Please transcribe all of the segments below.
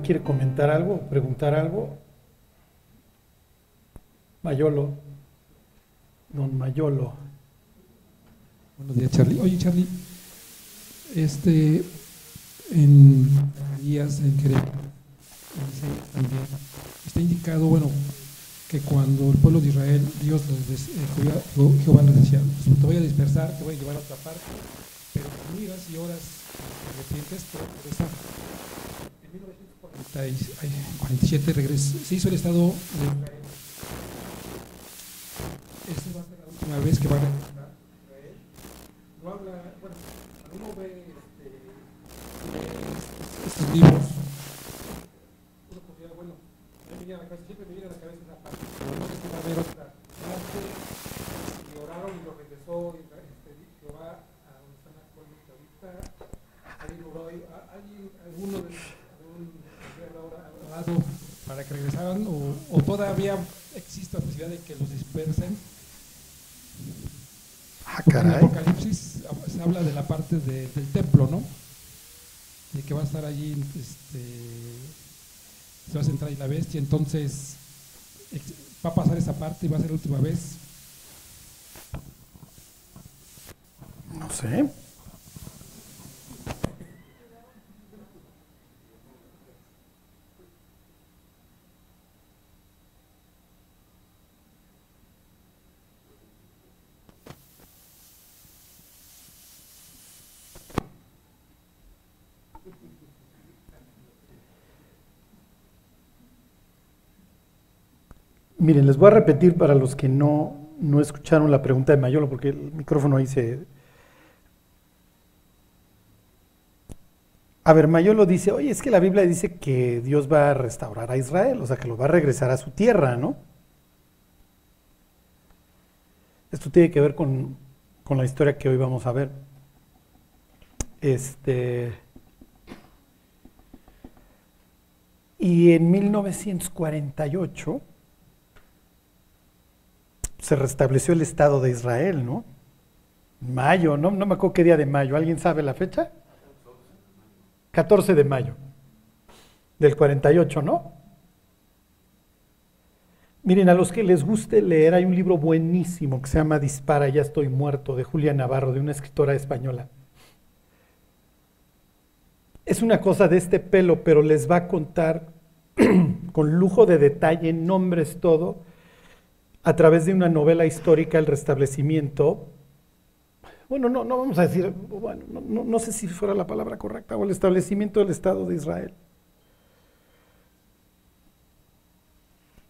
¿Alguien quiere comentar algo, preguntar algo? Mayolo, don Mayolo. Buenos días, Charlie. Oye, Charlie, este, en días en Jeremías también está indicado, bueno, que cuando el pueblo de Israel, Dios, les, eh, Jehová, Jehová les decía, te voy a dispersar, te voy a llevar a otra parte, pero miras y horas arrepientes, te voy a regresar. En 1947 regresó, se hizo el Estado de Israel. Esta va a ser la última vez que va a regresar Israel. No habla, bueno, uno ve este, estos libros, uno podría, bueno, me viene a la cabeza, siempre me viene a la cabeza esa parte, pero no sé si va a haber otra parte, y oraron y lo regresó este, Jehová a donde están actualmente ahorita, alguien oró, ¿hay alguno de, de un orado para que regresaran o, o todavía existe la posibilidad de que los dispersen? Ah, Porque en caray. Apocalipsis se habla de la parte de- del templo, ¿no? De que va a estar allí, este, se va a centrar ahí la bestia, entonces va a pasar esa parte y va a ser la última vez. No sé. Miren, les voy a repetir para los que no, no escucharon la pregunta de Mayolo, porque el micrófono ahí se, A ver, Mayolo dice, oye, es que la Biblia dice que Dios va a restaurar a Israel, o sea, que lo va a regresar a su tierra, ¿no? Esto tiene que ver con, con la historia que hoy vamos a ver. Este. Y en 1948 se restableció el Estado de Israel, ¿no? Mayo, ¿no? No me acuerdo qué día de mayo. ¿Alguien sabe la fecha? 14 de mayo del 48, ¿no? Miren, a los que les guste leer, hay un libro buenísimo que se llama Dispara, ya estoy muerto, de Julia Navarro, de una escritora española. Es una cosa de este pelo, pero les va a contar con lujo de detalle, nombres, todo, a través de una novela histórica, El restablecimiento, bueno, no, no vamos a decir, bueno, no, no, no sé si fuera la palabra correcta, o el establecimiento del Estado de Israel.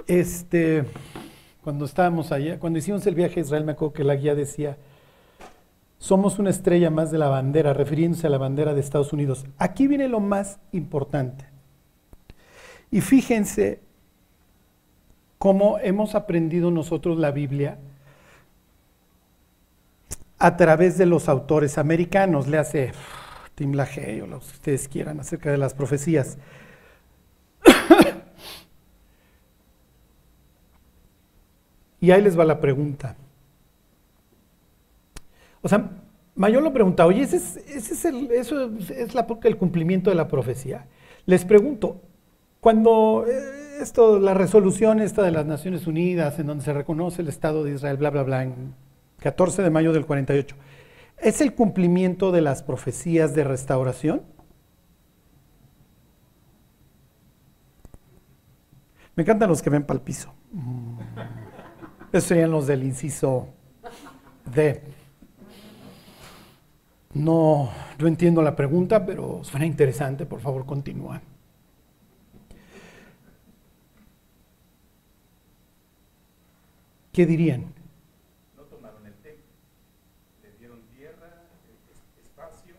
Este, cuando estábamos allá, cuando hicimos el viaje a Israel, me acuerdo que la guía decía, somos una estrella más de la bandera, refiriéndose a la bandera de Estados Unidos. Aquí viene lo más importante. Y fíjense cómo hemos aprendido nosotros la Biblia a través de los autores americanos, le hace Tim LaHaye o los que ustedes quieran acerca de las profecías. y ahí les va la pregunta. O sea, Mayolo pregunta, oye, ¿ese es, ese es ¿eso es la, el cumplimiento de la profecía? Les pregunto, cuando eh, esto, la resolución esta de las Naciones Unidas, en donde se reconoce el Estado de Israel, bla, bla, bla, en 14 de mayo del 48, ¿es el cumplimiento de las profecías de restauración? Me encantan los que ven para el piso. Mm. Esos serían los del inciso D. No, no entiendo la pregunta, pero suena interesante. Por favor, continúa. ¿Qué dirían? no tomaron el templo, le dieron tierra, es- espacio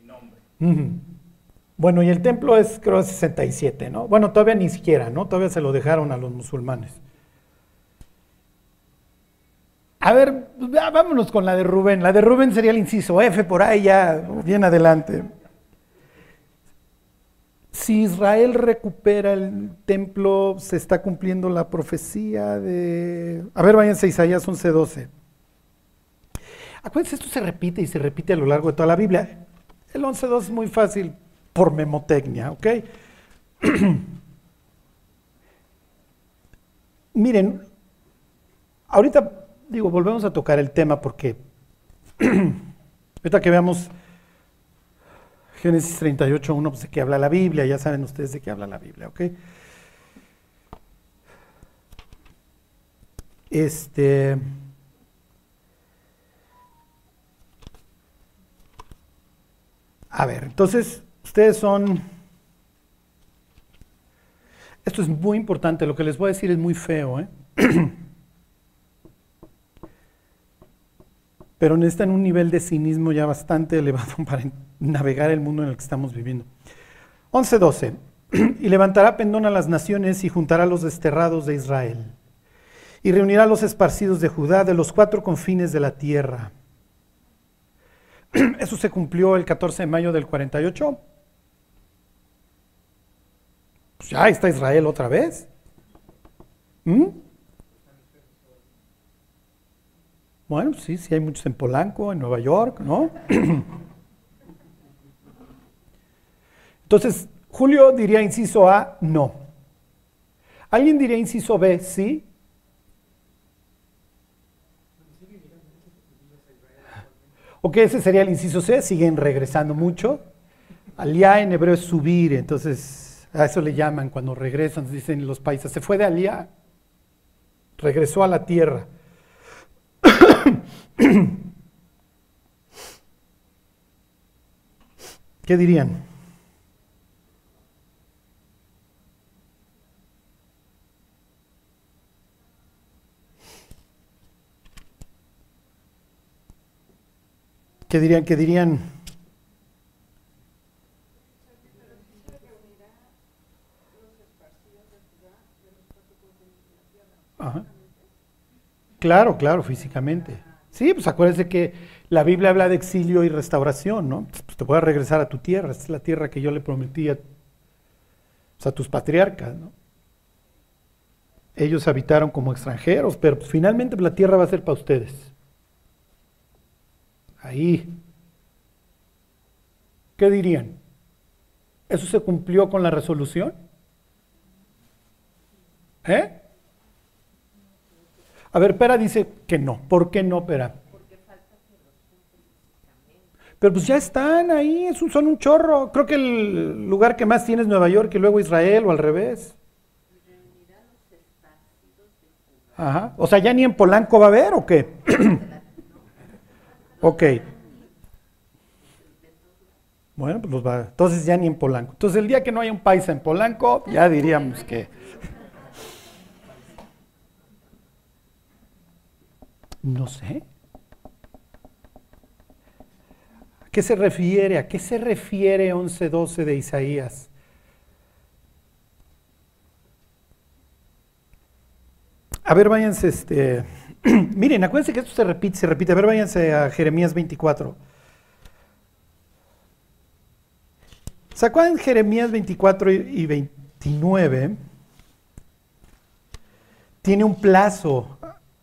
y, y nombre. Bueno, y el templo es, creo, 67, ¿no? Bueno, todavía ni siquiera, ¿no? Todavía se lo dejaron a los musulmanes. A ver, vámonos con la de Rubén. La de Rubén sería el inciso F por ahí ya, bien adelante. Si Israel recupera el templo, se está cumpliendo la profecía de... A ver, váyanse a Isaías 11:12. Acuérdense, esto se repite y se repite a lo largo de toda la Biblia. El 11.2 es muy fácil. por memotecnia, ¿ok? Miren, ahorita digo, volvemos a tocar el tema porque ahorita que veamos Génesis 38, 1, pues de qué habla la Biblia, ya saben ustedes de qué habla la Biblia, ¿ok? Este. A ver, entonces, ustedes son. Esto es muy importante, lo que les voy a decir es muy feo, ¿eh? Pero necesitan un nivel de cinismo ya bastante elevado para navegar el mundo en el que estamos viviendo. 11.12. Y levantará pendón a las naciones y juntará a los desterrados de Israel. Y reunirá a los esparcidos de Judá de los cuatro confines de la tierra. Eso se cumplió el 14 de mayo del 48. Pues ya está Israel otra vez. ¿Mm? Bueno, sí, sí hay muchos en Polanco, en Nueva York, ¿no? Entonces, Julio diría inciso A, no. ¿Alguien diría inciso B, sí? Ok, ese sería el inciso C, siguen regresando mucho. Aliá en hebreo es subir, entonces a eso le llaman cuando regresan, dicen los países, se fue de Aliá, regresó a la tierra. ¿Qué dirían? ¿Qué dirían? ¿Qué dirían? Ajá. Claro, claro, físicamente. Sí, pues acuérdense que la Biblia habla de exilio y restauración, ¿no? Pues te voy a regresar a tu tierra, es la tierra que yo le prometí a, pues, a tus patriarcas, ¿no? Ellos habitaron como extranjeros, pero pues, finalmente la tierra va a ser para ustedes. Ahí. ¿Qué dirían? ¿Eso se cumplió con la resolución? ¿Eh? A ver, Pera dice que no. ¿Por qué no, Pera? Pero pues ya están ahí, son un chorro. Creo que el lugar que más tiene es Nueva York y luego Israel o al revés. Ajá. O sea, ya ni en Polanco va a haber o qué? Ok. Bueno, pues los va. Entonces ya ni en Polanco. Entonces el día que no haya un paisa en Polanco, ya diríamos que. No sé. ¿A qué se refiere? ¿A qué se refiere 11.12 de Isaías? A ver, váyanse, este. Miren, acuérdense que esto se repite, se repite. A ver, váyanse a Jeremías 24. ¿Se acuerdan Jeremías 24 y 29? Tiene un plazo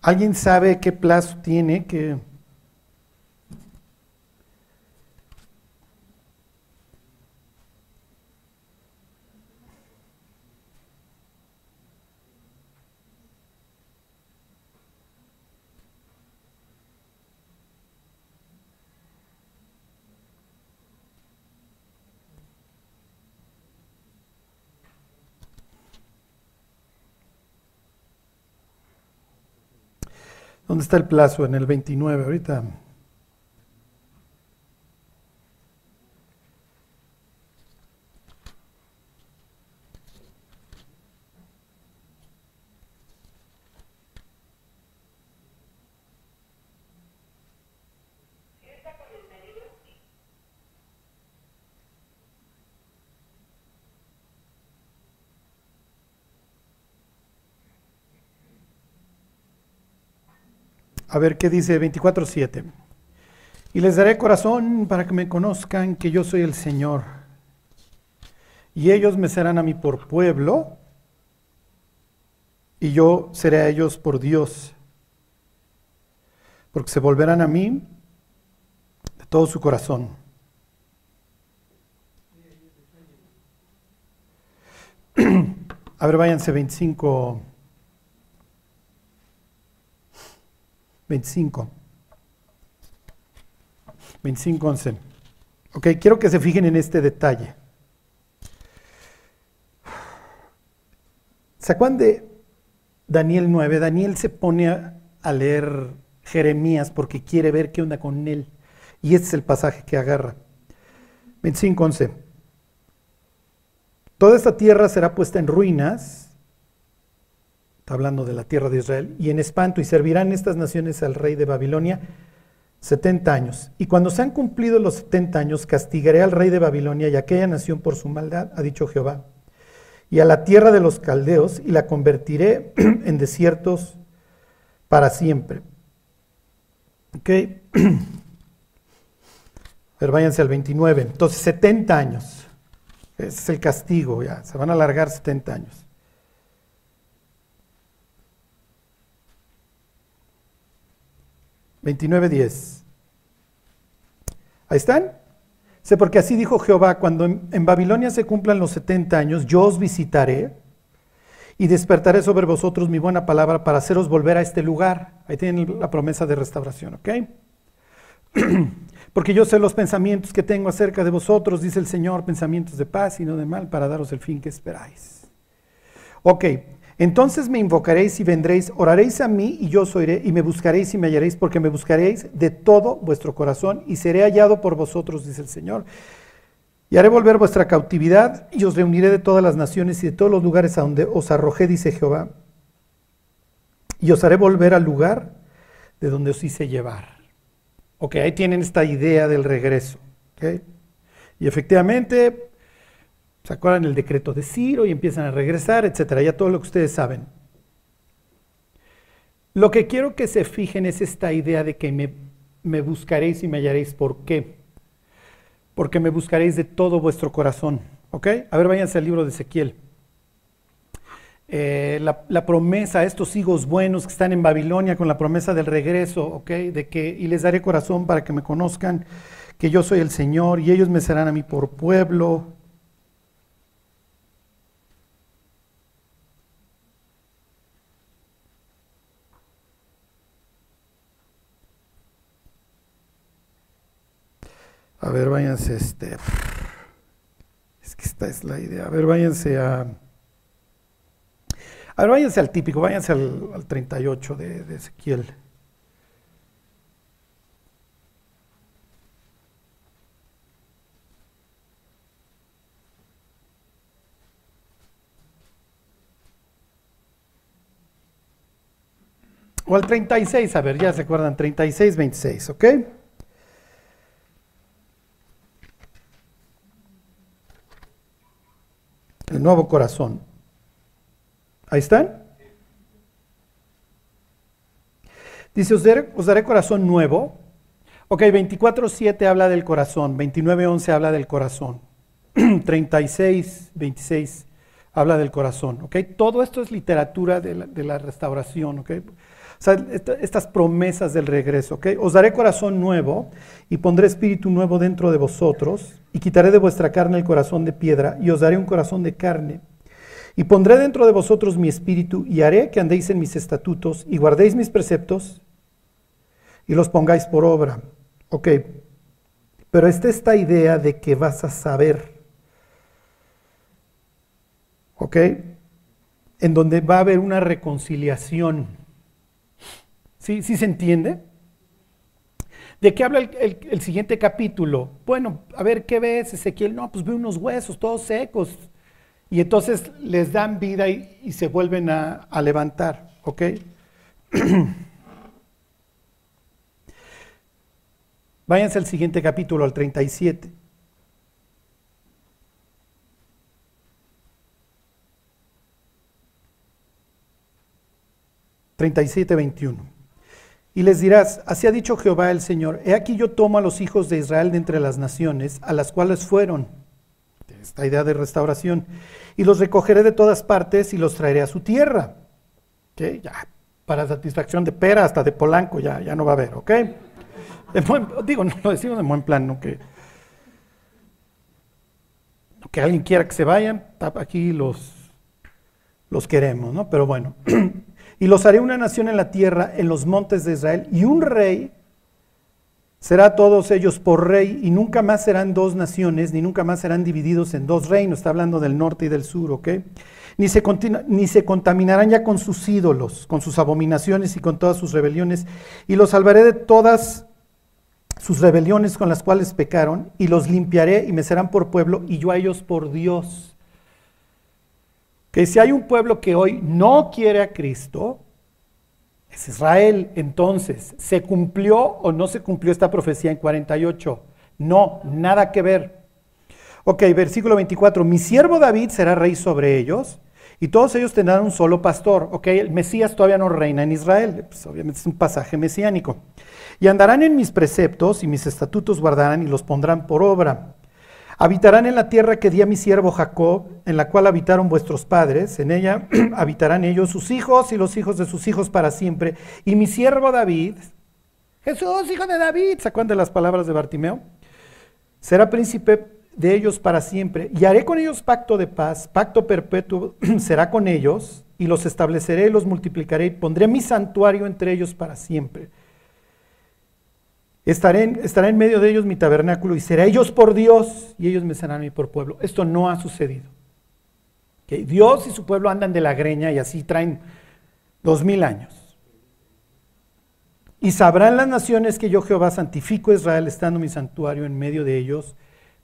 ¿Alguien sabe qué plazo tiene que... ¿Dónde está el plazo? En el 29, ahorita. A ver qué dice 24.7. Y les daré corazón para que me conozcan que yo soy el Señor. Y ellos me serán a mí por pueblo y yo seré a ellos por Dios. Porque se volverán a mí de todo su corazón. A ver, váyanse 25. 25. 25, 11. Ok, quiero que se fijen en este detalle. ¿Se acuerdan de Daniel 9? Daniel se pone a, a leer Jeremías porque quiere ver qué onda con él. Y este es el pasaje que agarra. 25, 11. Toda esta tierra será puesta en ruinas, está hablando de la tierra de Israel, y en espanto, y servirán estas naciones al rey de Babilonia 70 años. Y cuando se han cumplido los 70 años, castigaré al rey de Babilonia y a aquella nación por su maldad, ha dicho Jehová, y a la tierra de los caldeos, y la convertiré en desiertos para siempre. Ok. Pero váyanse al 29. Entonces, 70 años. Ese es el castigo, ya. Se van a alargar 70 años. $29.10. Ahí están. Sé porque así dijo Jehová, cuando en, Babilonia se cumplan los 70 años, yo os visitaré y despertaré sobre vosotros mi buena palabra para haceros volver a este lugar. Ahí tienen la promesa de restauración, ¿ok? Porque yo sé los pensamientos que tengo acerca de vosotros, dice el Señor, pensamientos de paz y no de mal, para daros el fin que esperáis. Ok, entonces me invocaréis y vendréis, oraréis a mí y yo os oiré, y me buscaréis y me hallaréis, porque me buscaréis de todo vuestro corazón y seré hallado por vosotros, dice el Señor. Y haré volver vuestra cautividad y os reuniré de todas las naciones y de todos los lugares a donde os arrojé, dice Jehová. Y os haré volver al lugar de donde os hice llevar. Ok, ahí tienen esta idea del regreso. ¿okay? Y efectivamente, se acuerdan el decreto de Ciro y empiezan a regresar, etcétera, ya todo lo que ustedes saben. Lo que quiero que se fijen es esta idea de que me, me buscaréis y me hallaréis. ¿Por qué? Porque me buscaréis de todo vuestro corazón. ¿Ok? A ver, váyanse al libro de Ezequiel. Eh, la, promesa a estos hijos buenos que están en Babilonia con la promesa del regreso, ¿ok? De que, y les daré corazón para que me conozcan que yo soy el Señor y ellos me serán a mí por pueblo. A ver, váyanse, este. Es que esta es la idea. A ver, váyanse a. A ver, váyanse al típico, váyanse al, al 38 de, de Ezequiel. O al 36, a ver, ya se acuerdan, 36, 26, ¿ok? El nuevo corazón. Ahí están. Dice, os daré, corazón nuevo. Ok, 24.7 habla del corazón, 29.11 habla del corazón, 36, 26 habla del corazón. Ok, todo esto es literatura de la, restauración. Ok, o sea, esta, estas promesas del regreso. Ok, os daré corazón nuevo y pondré espíritu nuevo dentro de vosotros y quitaré de vuestra carne el corazón de piedra y os daré un corazón de carne. Y pondré dentro de vosotros mi espíritu y haré que andéis en mis estatutos y guardéis mis preceptos y los pongáis por obra. Ok, pero está esta idea de que vas a saber. Ok, en donde va a haber una reconciliación. ¿Sí, ¿Sí se entiende? ¿De qué habla el, siguiente capítulo? Bueno, a ver, ¿qué ves, Ezequiel? No, pues ve unos huesos todos secos. Y entonces les dan vida y, y se vuelven a, levantar, ¿ok? Váyanse al siguiente capítulo, al 37. Treinta 21. Y les dirás, así ha dicho Jehová el Señor, he aquí yo tomo a los hijos de Israel de entre las naciones, a las cuales fueron, esta idea de restauración, y los recogeré de todas partes y los traeré a su tierra. ¿Okay? Ya, para satisfacción de pera hasta de Polanco ya, ya no va a haber, ¿ok? Digo, no lo decimos en buen plan, no que, que alguien quiera que se vayan, aquí los, los queremos, ¿no? Pero bueno. y los haré una nación en la tierra, en los montes de Israel, y un rey será todos ellos por rey, y nunca más serán dos naciones, ni nunca más serán divididos en dos reinos. Está hablando del norte y del sur, ¿ok? Ni se, ni se contaminarán ya con sus ídolos, con sus abominaciones y con todas sus rebeliones, y los salvaré de todas sus rebeliones con las cuales pecaron, y los limpiaré y me serán por pueblo, y yo a ellos por Dios. Que si hay un pueblo que hoy no quiere a Cristo, es Israel. Entonces, ¿se cumplió o no se cumplió esta profecía en 48? No, nada que ver. Ok, versículo 24, mi siervo David será rey sobre ellos y todos ellos tendrán un solo pastor. Ok, el Mesías todavía no reina en Israel, pues obviamente es un pasaje mesiánico. Y andarán en mis preceptos y mis estatutos guardarán y los pondrán por obra. Habitarán en la tierra que di a mi siervo Jacob, en la cual habitaron vuestros padres. En ella habitarán ellos, sus hijos y los hijos de sus hijos para siempre. Y mi siervo David, Jesús, hijo de David, ¿se de las palabras de Bartimeo? Será príncipe de ellos para siempre. Y haré con ellos pacto de paz, pacto perpetuo será con ellos, y los estableceré, los multiplicaré, y pondré mi santuario entre ellos para siempre. Estaré en, estará en medio de ellos mi tabernáculo y será ellos por Dios y ellos me serán mí por pueblo. Esto no ha sucedido. Dios y su pueblo andan de la greña y así traen dos mil años. Y sabrán las naciones que yo Jehová santifico a Israel estando mi santuario en medio de ellos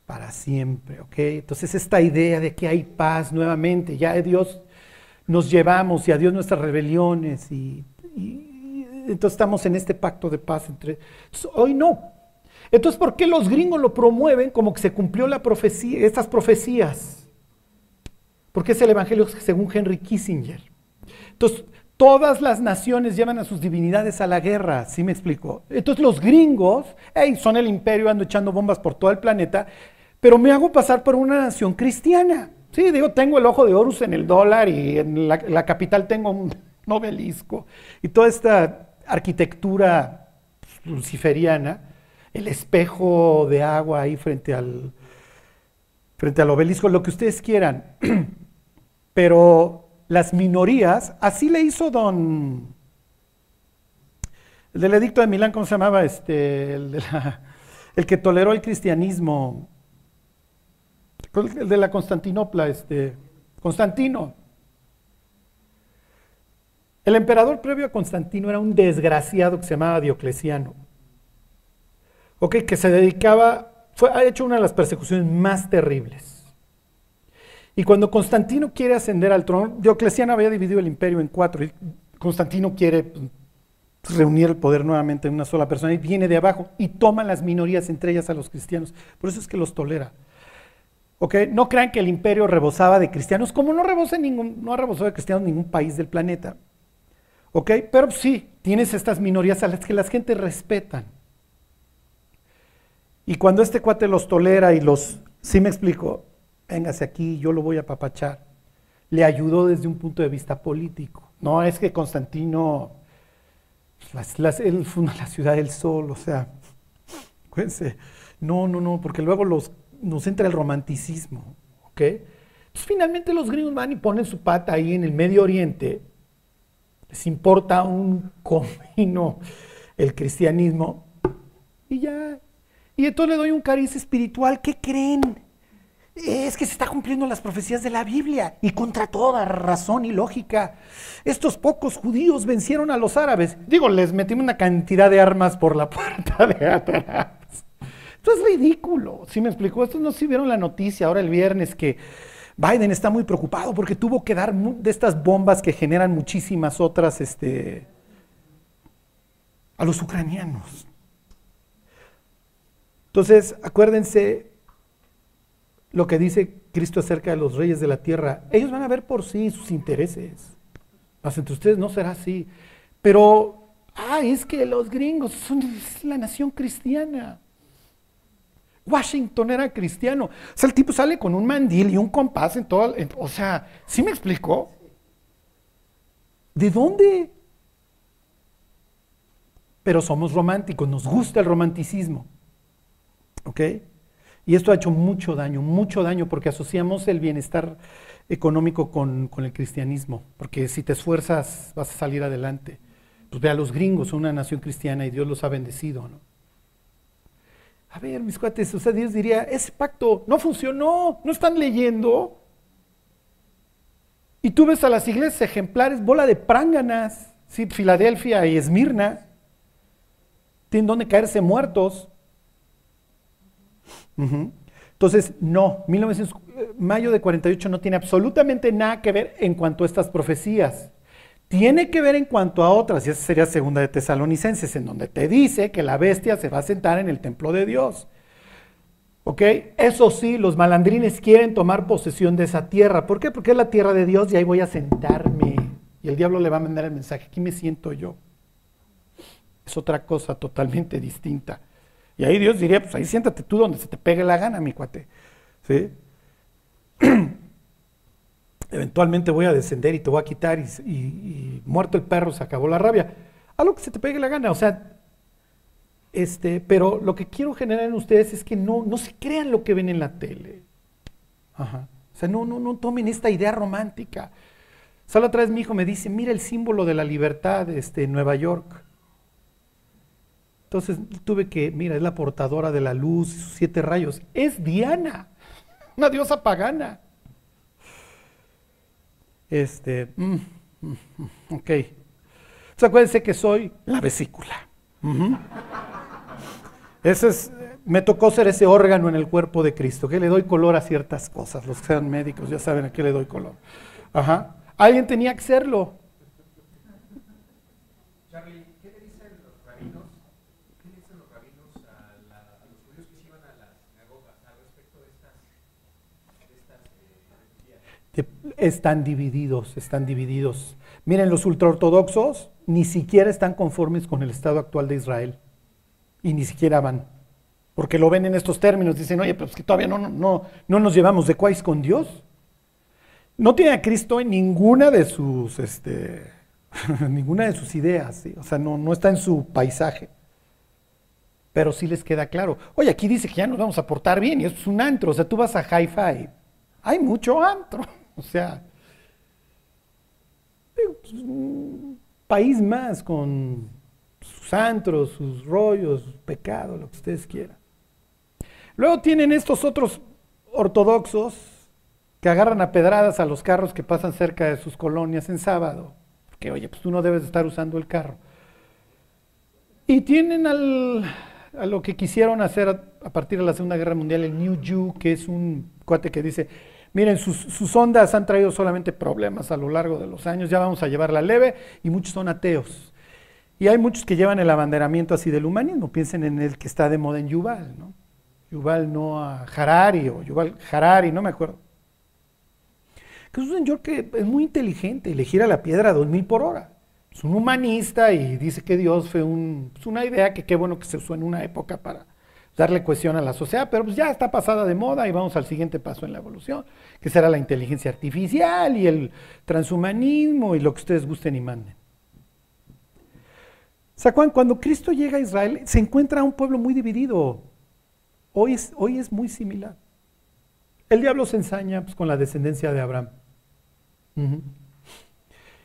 para siempre. Entonces esta idea de que hay paz nuevamente, ya Dios nos llevamos y a Dios nuestras rebeliones y entonces estamos en este pacto de paz entre... hoy no. Entonces, ¿por qué los gringos lo promueven como que se cumplió la profecía, estas profecías? Porque es el Evangelio según Henry Kissinger. Entonces, todas las naciones llevan a sus divinidades a la guerra, ¿sí me explico? Entonces los gringos, hey, son el imperio, ando echando bombas por todo el planeta, pero me hago pasar por una nación cristiana. Sí, digo, tengo el ojo de Horus en el dólar y en la, capital tengo un obelisco y toda esta arquitectura luciferiana, el espejo de agua ahí frente al, frente al obelisco, lo que ustedes quieran. Pero las minorías, así le hizo don... El del edicto de Milán, ¿cómo se llamaba? Este, el, el que toleró el cristianismo. El de la Constantinopla, este, Constantino. El emperador previo a Constantino era un desgraciado que se llamaba Diocleciano. Que se dedicaba, fue, ha hecho una de las persecuciones más terribles. Y cuando Constantino quiere ascender al trono, Diocleciano había dividido el imperio en cuatro. Constantino quiere pues, reunir el poder nuevamente en una sola persona y viene de abajo y toma las minorías, entre ellas a los cristianos. Por eso es que los tolera. ¿Ok? No crean que el imperio rebosaba de cristianos, como no, rebosa ningún, no ha rebosado de cristianos ningún país del planeta. ¿Ok? Pero sí, tienes estas minorías a las que las gente respetan. Y cuando este cuate los tolera y los, sí me explico, véngase aquí, yo lo voy a papachar, le ayudó desde un punto de vista político. No es que Constantino, él funda la ciudad del sol, o sea, cuídense. No, no, no, porque luego nos entra el romanticismo. ¿Ok? Pues finalmente los gringos van y ponen su pata ahí en el Medio Oriente les importa un comino el cristianismo y ya. Y entonces le doy un cariz espiritual. ¿Qué creen? Es que se está cumpliendo las profecías de la Biblia y contra toda razón y lógica. Estos pocos judíos vencieron a los árabes. Digo, les metimos una cantidad de armas por la puerta de atrás. Esto es ridículo. ¿Sí me explicó? Esto no si vieron la noticia ahora el viernes que Biden está muy preocupado porque tuvo que dar de estas bombas que generan muchísimas otras este, a los ucranianos. Entonces, acuérdense lo que dice Cristo acerca de los reyes de la tierra. Ellos van a ver por sí sus intereses. Mas entre ustedes no será así. Pero, ah, es que los gringos son la nación cristiana. Washington era cristiano. O sea, el tipo sale con un mandil y un compás en todo. o sea, ¿sí me explicó? ¿De dónde? Pero somos románticos, nos gusta el romanticismo. ¿Ok? Y esto ha hecho mucho daño, mucho daño, porque asociamos el bienestar económico con, con el cristianismo, porque si te esfuerzas vas a salir adelante. Pues ve a los gringos, son una nación cristiana y Dios los ha bendecido, ¿no? A ver, mis cuates, o sea, Dios diría, ese pacto no funcionó, no están leyendo. Y tú ves a las iglesias ejemplares, bola de pránganas, ¿sí? Filadelfia y Esmirna, tienen donde caerse muertos. Entonces, no, 1900, eh, mayo de 48 no tiene absolutamente nada que ver en cuanto a estas profecías. Tiene que ver en cuanto a otras, y esa sería segunda de Tesalonicenses, en donde te dice que la bestia se va a sentar en el templo de Dios. ¿Ok? Eso sí, los malandrines quieren tomar posesión de esa tierra. ¿Por qué? Porque es la tierra de Dios y ahí voy a sentarme. Y el diablo le va a mandar el mensaje, aquí me siento yo. Es otra cosa totalmente distinta. Y ahí Dios diría, pues ahí siéntate tú donde se te pegue la gana, mi cuate. ¿Sí? Eventualmente voy a descender y te voy a quitar y, muerto el perro se acabó la rabia. A lo que se te pegue la gana. O sea, este, pero lo que quiero generar en ustedes es que no, no se crean lo que ven en la tele. Ajá. O sea, no, no, no tomen esta idea romántica. Solo otra vez mi hijo me dice, mira el símbolo de la libertad este, en Nueva York. Entonces tuve que, mira, es la portadora de la luz, sus siete rayos. Es Diana, una diosa pagana. Este, mm, mm, ok. Entonces acuérdense que soy la vesícula. Ese es, me tocó ser ese órgano en el cuerpo de Cristo, que le doy color a ciertas cosas. Los que sean médicos ya saben a qué le doy color. Ajá. Alguien tenía que serlo. Charlie, ¿qué le dicen los rabinos? ¿Qué le dicen los rabinos a, la- a los judíos que se iban a las sinagogas al respecto de estas, de estas eh, herejías? que están divididos, están divididos. Miren, los ultraortodoxos ni siquiera están conformes con el estado actual de Israel. Y ni siquiera van. Porque lo ven en estos términos. Dicen, oye, pero es que todavía no, no, no, no nos llevamos de cuáis con Dios. No tiene a Cristo en ninguna de sus, este, ninguna de sus ideas. O sea, no, no está en su paisaje. Pero sí les queda claro. Oye, aquí dice que ya nos vamos a portar bien y es un antro. O sea, tú vas a Hi-Fi. Hay mucho antro. O sea, pues, un país más con sus antros, sus rollos, sus pecados, lo que ustedes quieran. Luego tienen estos otros ortodoxos que agarran a pedradas a los carros que pasan cerca de sus colonias en sábado. Que oye, pues tú no debes de estar usando el carro. Y tienen al, a lo que quisieron hacer a, a partir de la Segunda Guerra Mundial, el New Jew, que es un cuate que dice, miren, sus, ondas han traído solamente problemas a lo largo de los años, ya vamos a llevarla leve, y muchos son ateos. Y hay muchos que llevan el abanderamiento así del humanismo, piensen en el que está de moda en Yuval, ¿no? Yuval Noah Harari, o Yuval Harari, no me acuerdo. Que es un señor que es muy inteligente y le gira la piedra a dos mil por hora. Es un humanista y dice que Dios fue un, pues una idea que qué bueno que se usó en una época para darle cohesión a la sociedad, pero pues ya está pasada de moda y vamos al siguiente paso en la evolución, que será la inteligencia artificial y el transhumanismo y lo que ustedes gusten y manden. ¿Se acuerdan? Cuando Cristo llega a Israel, se encuentra un pueblo muy dividido. Hoy es, hoy es muy similar. El diablo se ensaña pues, con la descendencia de Abraham.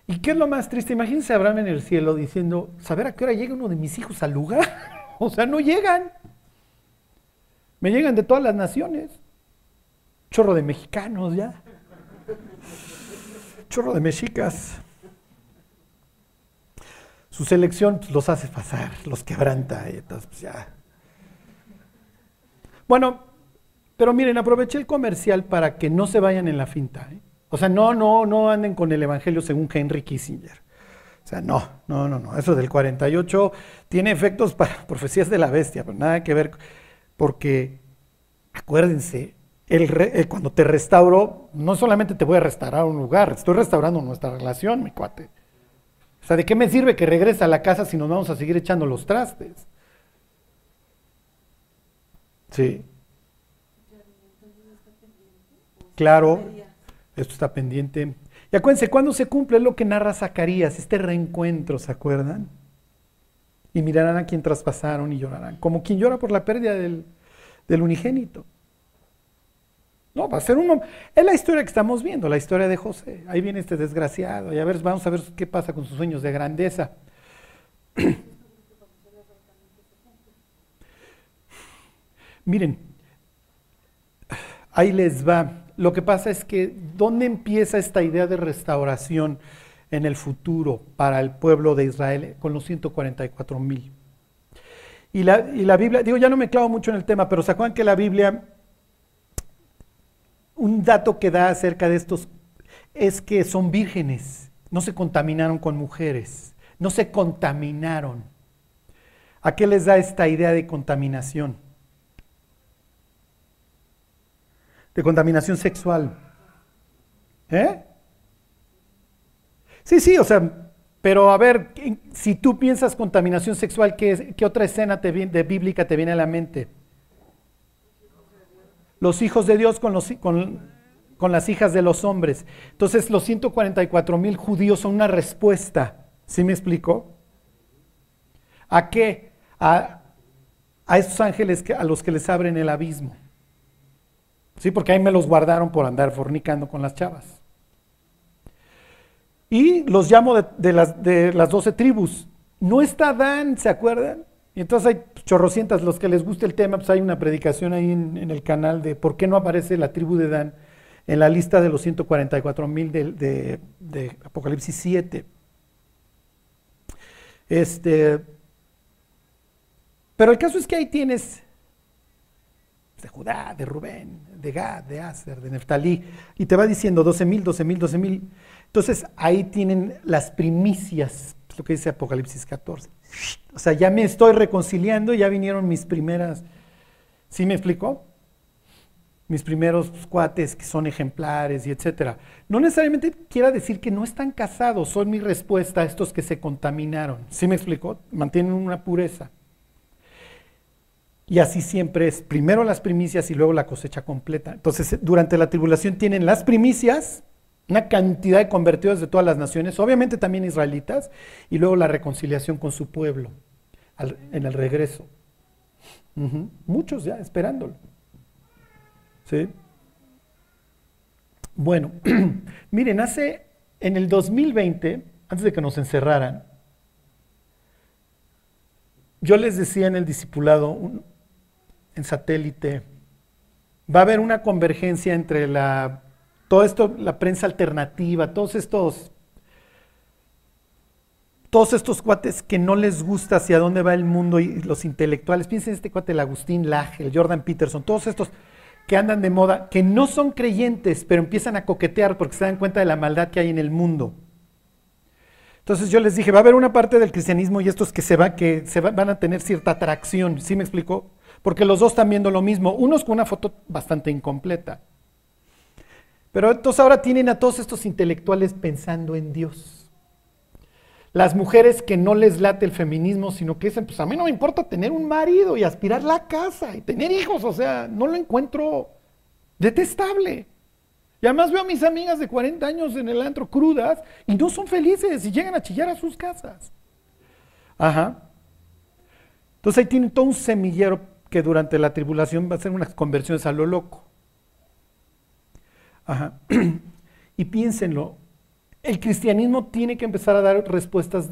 ¿Y qué es lo más triste? Imagínense a Abraham en el cielo diciendo, ¿saber a qué hora llega uno de mis hijos al lugar? o sea, no llegan. Me llegan de todas las naciones. Chorro de mexicanos ya. Chorro de mexicas. Su selección los hace pasar, los quebranta. Y entonces, pues, ya. Bueno, pero miren, aproveché el comercial para que no se vayan en la finta. ¿eh? O sea, no, no, no anden con el Evangelio según Henry Kissinger. O sea, no, no, no, no. Eso del 48 tiene efectos para profecías de la bestia, pero nada que ver. Porque, acuérdense, el re- eh, cuando te restauro, no solamente te voy a restaurar un lugar, estoy restaurando nuestra relación, mi cuate. O sea, ¿de qué me sirve que regrese a la casa si nos vamos a seguir echando los trastes? Sí. Claro, esto está pendiente. Y acuérdense, ¿cuándo se cumple? Lo que narra Zacarías, este reencuentro, ¿se acuerdan? Y mirarán a quien traspasaron y llorarán, como quien llora por la pérdida del, del unigénito. No, va a ser uno. Es la historia que estamos viendo, la historia de José. Ahí viene este desgraciado. Y a ver, vamos a ver qué pasa con sus sueños de grandeza. Miren, ahí les va. Lo que pasa es que, ¿dónde empieza esta idea de restauración en el futuro para el pueblo de Israel con los 144 mil? Y la, y la Biblia, digo, ya no me clavo mucho en el tema, pero ¿se acuerdan que la Biblia, un dato que da acerca de estos es que son vírgenes, no se contaminaron con mujeres, no se contaminaron. ¿A qué les da esta idea de contaminación? De contaminación sexual. ¿Eh? Sí, sí, o sea, pero a ver, si tú piensas contaminación sexual, ¿qué, otra escena te, de bíblica te viene a la mente? Los hijos de Dios con, los, con, con las hijas de los hombres. Entonces los 144 mil judíos son una respuesta. ¿Sí me explico? ¿A qué? A, a esos ángeles que, a los que les abren el abismo. Sí, porque ahí me los guardaron por andar fornicando con las chavas. Y los llamo de, las, de las 12 tribus. No está Dan, ¿se acuerdan? Y entonces hay chorrocientas, los que les guste el tema, pues hay una predicación ahí en, el canal de por qué no aparece la tribu de Dan en la lista de los 144 mil de, de, Apocalipsis 7. Este, pero el caso es que ahí tienes de Judá, de Rubén, de Gad, de Aser, de Neftalí, y te va diciendo 12 mil, 12 mil, 12 mil. Entonces ahí tienen las primicias, lo que dice Apocalipsis 14. O sea, ya me estoy reconciliando, ya vinieron mis primeras, ¿sí me explicó? Mis primeros cuates que son ejemplares y etcétera. No necesariamente quiera decir que no están casados, son mi respuesta a estos que se contaminaron. ¿Sí me explicó? Mantienen una pureza. Y así siempre es, primero las primicias y luego la cosecha completa. Entonces, durante la tribulación tienen las primicias, una cantidad de convertidos de todas las naciones, obviamente también israelitas, y luego la reconciliación con su pueblo en el regreso. Muchos ya esperándolo. ¿Sí? Bueno, miren, hace en el 2020, antes de que nos encerraran, yo les decía en el discipulado, en satélite, va a haber una convergencia entre la todo esto, la prensa alternativa, todos estos, todos estos cuates que no les gusta hacia dónde va el mundo y los intelectuales, piensen en este cuate, el Agustín Laje, el Jordan Peterson, todos estos que andan de moda, que no son creyentes, pero empiezan a coquetear porque se dan cuenta de la maldad que hay en el mundo. Entonces yo les dije, va a haber una parte del cristianismo y estos que se, va, que se van a tener cierta atracción, ¿sí me explicó? Porque los dos están viendo lo mismo, unos con una foto bastante incompleta. Pero entonces ahora tienen a todos estos intelectuales pensando en Dios. Las mujeres que no les late el feminismo, sino que dicen, pues a mí no me importa tener un marido y aspirar la casa y tener hijos, o sea, no lo encuentro detestable. Y además veo a mis amigas de 40 años en el antro crudas y no son felices y llegan a chillar a sus casas. Ajá. Entonces ahí tienen todo un semillero que durante la tribulación va a ser unas conversiones a lo loco. y piénsenlo, el cristianismo tiene que empezar a dar respuestas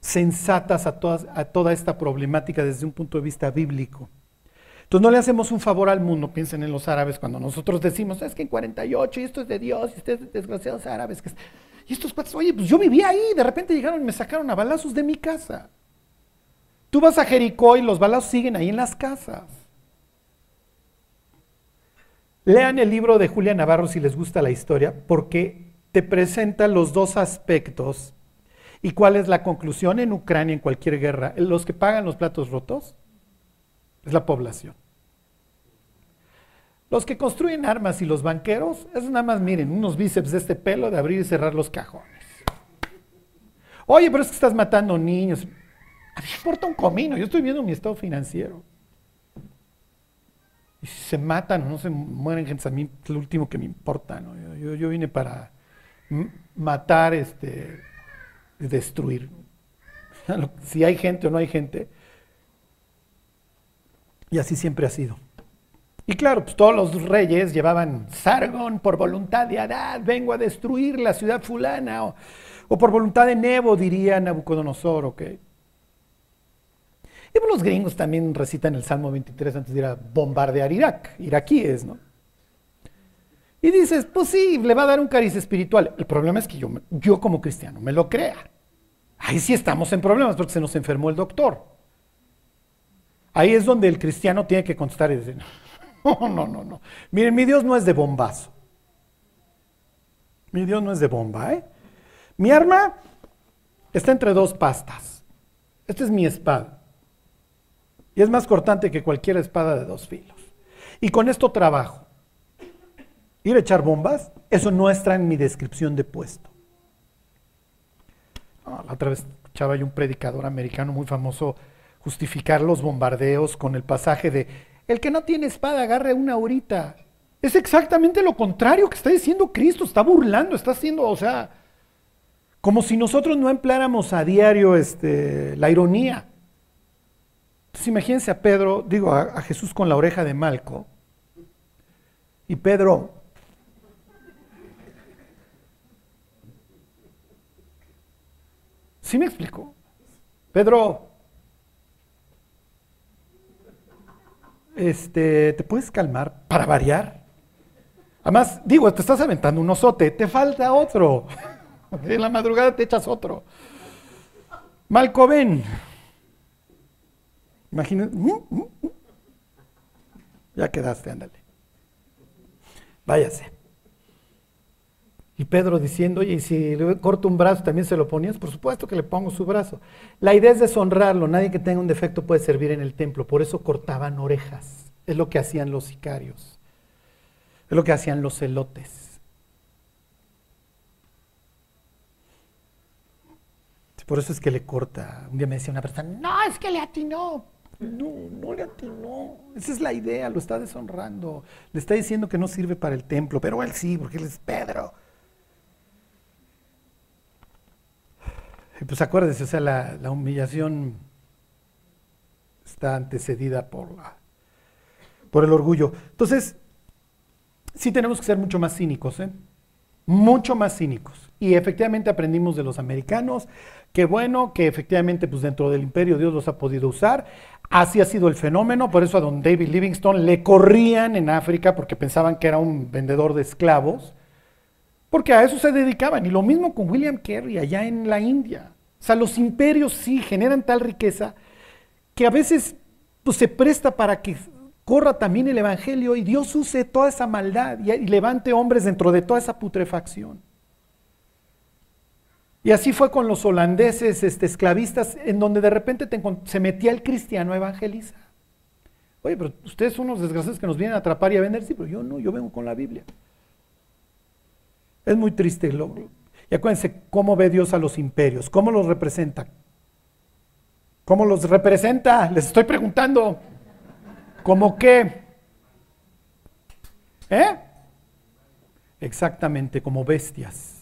sensatas a, a toda esta problemática desde un punto de vista bíblico. Entonces no le hacemos un favor al mundo, piensen en los árabes, cuando nosotros decimos, es que en 48 y esto es de Dios, y ustedes desgraciados árabes, que y estos cuates, oye, pues yo vivía ahí, de repente llegaron y me sacaron a balazos de mi casa. Tú vas a Jericó y los balazos siguen ahí en las casas. Lean el libro de Julia Navarro si les gusta la historia, porque te presenta los dos aspectos y cuál es la conclusión en Ucrania, en cualquier guerra. Los que pagan los platos rotos es la población. Los que construyen armas y los banqueros, es nada más, miren, unos bíceps de este pelo de abrir y cerrar los cajones. Oye, pero es que estás matando niños. A mí me importa un comino, yo estoy viendo mi estado financiero. Y si se matan o no se mueren gente, a mí es lo último que me importa. ¿no? Yo, yo, vine para matar, este, destruir. Si hay gente o no hay gente. Y así siempre ha sido. Y claro, pues todos los reyes llevaban Sargon por voluntad de Adad, vengo a destruir la ciudad fulana, o, o por voluntad de Nebo, diría Nabucodonosor, ¿ok? Y los gringos también recitan el Salmo 23 antes de ir a bombardear Irak, iraquíes, ¿no? Y dices, pues sí, le va a dar un cariz espiritual. El problema es que yo, yo como cristiano me lo crea. Ahí sí estamos en problemas porque se nos enfermó el doctor. Ahí es donde el cristiano tiene que contestar y decir, no, no, no, no. Miren, mi Dios no es de bombazo. Mi Dios no es de bomba, ¿eh? Mi arma está entre dos pastas. Esta es mi espada. Y es más cortante que cualquier espada de dos filos. Y con esto trabajo. Ir a echar bombas, eso no está en mi descripción de puesto. No, la otra vez escuchaba yo un predicador americano muy famoso justificar los bombardeos con el pasaje de el que no tiene espada agarre una ahorita. Es exactamente lo contrario que está diciendo Cristo, está burlando, está haciendo, o sea, como si nosotros no empleáramos a diario este, la ironía. Imagínense a Pedro, digo, a, Jesús con la oreja de Malco, y Pedro, ¿sí me explico? Pedro, este, ¿te puedes calmar para variar? Además, digo, te estás aventando un osote, te falta otro. En la madrugada te echas otro. Malco, ven. Imagínate. Ya quedaste, ándale. Váyase. Y Pedro diciendo, oye, ¿y si le corto un brazo también se lo ponías? Por supuesto que le pongo su brazo. La idea es deshonrarlo. Nadie que tenga un defecto puede servir en el templo. Por eso cortaban orejas. Es lo que hacían los sicarios. Es lo que hacían los celotes. Por eso es que le corta. Un día me decía una persona, no, es que le atinó. No, no le atinó. Esa es la idea, lo está deshonrando. Le está diciendo que no sirve para el templo, pero él sí, porque él es Pedro. Y pues acuérdese, o sea, la, la humillación está antecedida por, la, por el orgullo. Entonces, sí tenemos que ser mucho más cínicos, ¿eh? Mucho más cínicos. Y efectivamente aprendimos de los americanos, Qué bueno que efectivamente pues dentro del imperio Dios los ha podido usar. Así ha sido el fenómeno, por eso a don David Livingstone le corrían en África porque pensaban que era un vendedor de esclavos, porque a eso se dedicaban. Y lo mismo con William Carey allá en la India. O sea, los imperios sí generan tal riqueza que a veces pues, se presta para que corra también el Evangelio y Dios use toda esa maldad y, levante hombres dentro de toda esa putrefacción. Y así fue con los holandeses este, esclavistas, en donde de repente se metía el cristiano a evangelizar. Oye, pero ustedes son unos desgraciados que nos vienen a atrapar y a vender. Sí, pero yo no, yo vengo con la Biblia. Es muy triste. Lo, y acuérdense cómo ve Dios a los imperios, cómo los representa. ¿Cómo los representa? Les estoy preguntando. ¿Cómo qué? ¿Eh? Exactamente, como bestias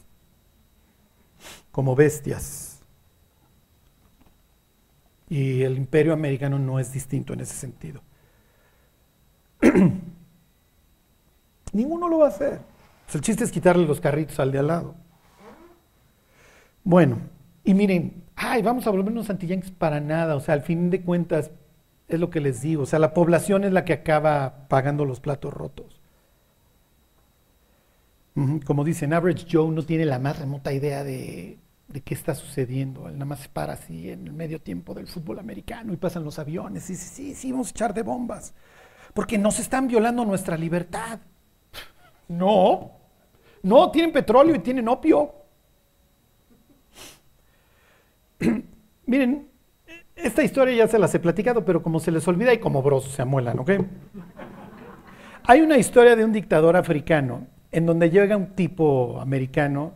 como bestias. Y el imperio americano no es distinto en ese sentido. Ninguno lo va a hacer. Pues el chiste es quitarle los carritos al de al lado. Bueno, y miren, ay, vamos a volvernos antiyanques para nada. O sea, al fin de cuentas, es lo que les digo. O sea, la población es la que acaba pagando los platos rotos. Como dicen, Average Joe no tiene la más remota idea de de qué está sucediendo. Él nada más se para así en el medio tiempo del fútbol americano y pasan los aviones y dice, sí, sí, vamos a echar de bombas. Porque nos están violando nuestra libertad. No, no, tienen petróleo y tienen opio. Miren, esta historia ya se las he platicado, pero como se les olvida y como bros se amuelan, ¿ok? Hay una historia de un dictador africano en donde llega un tipo americano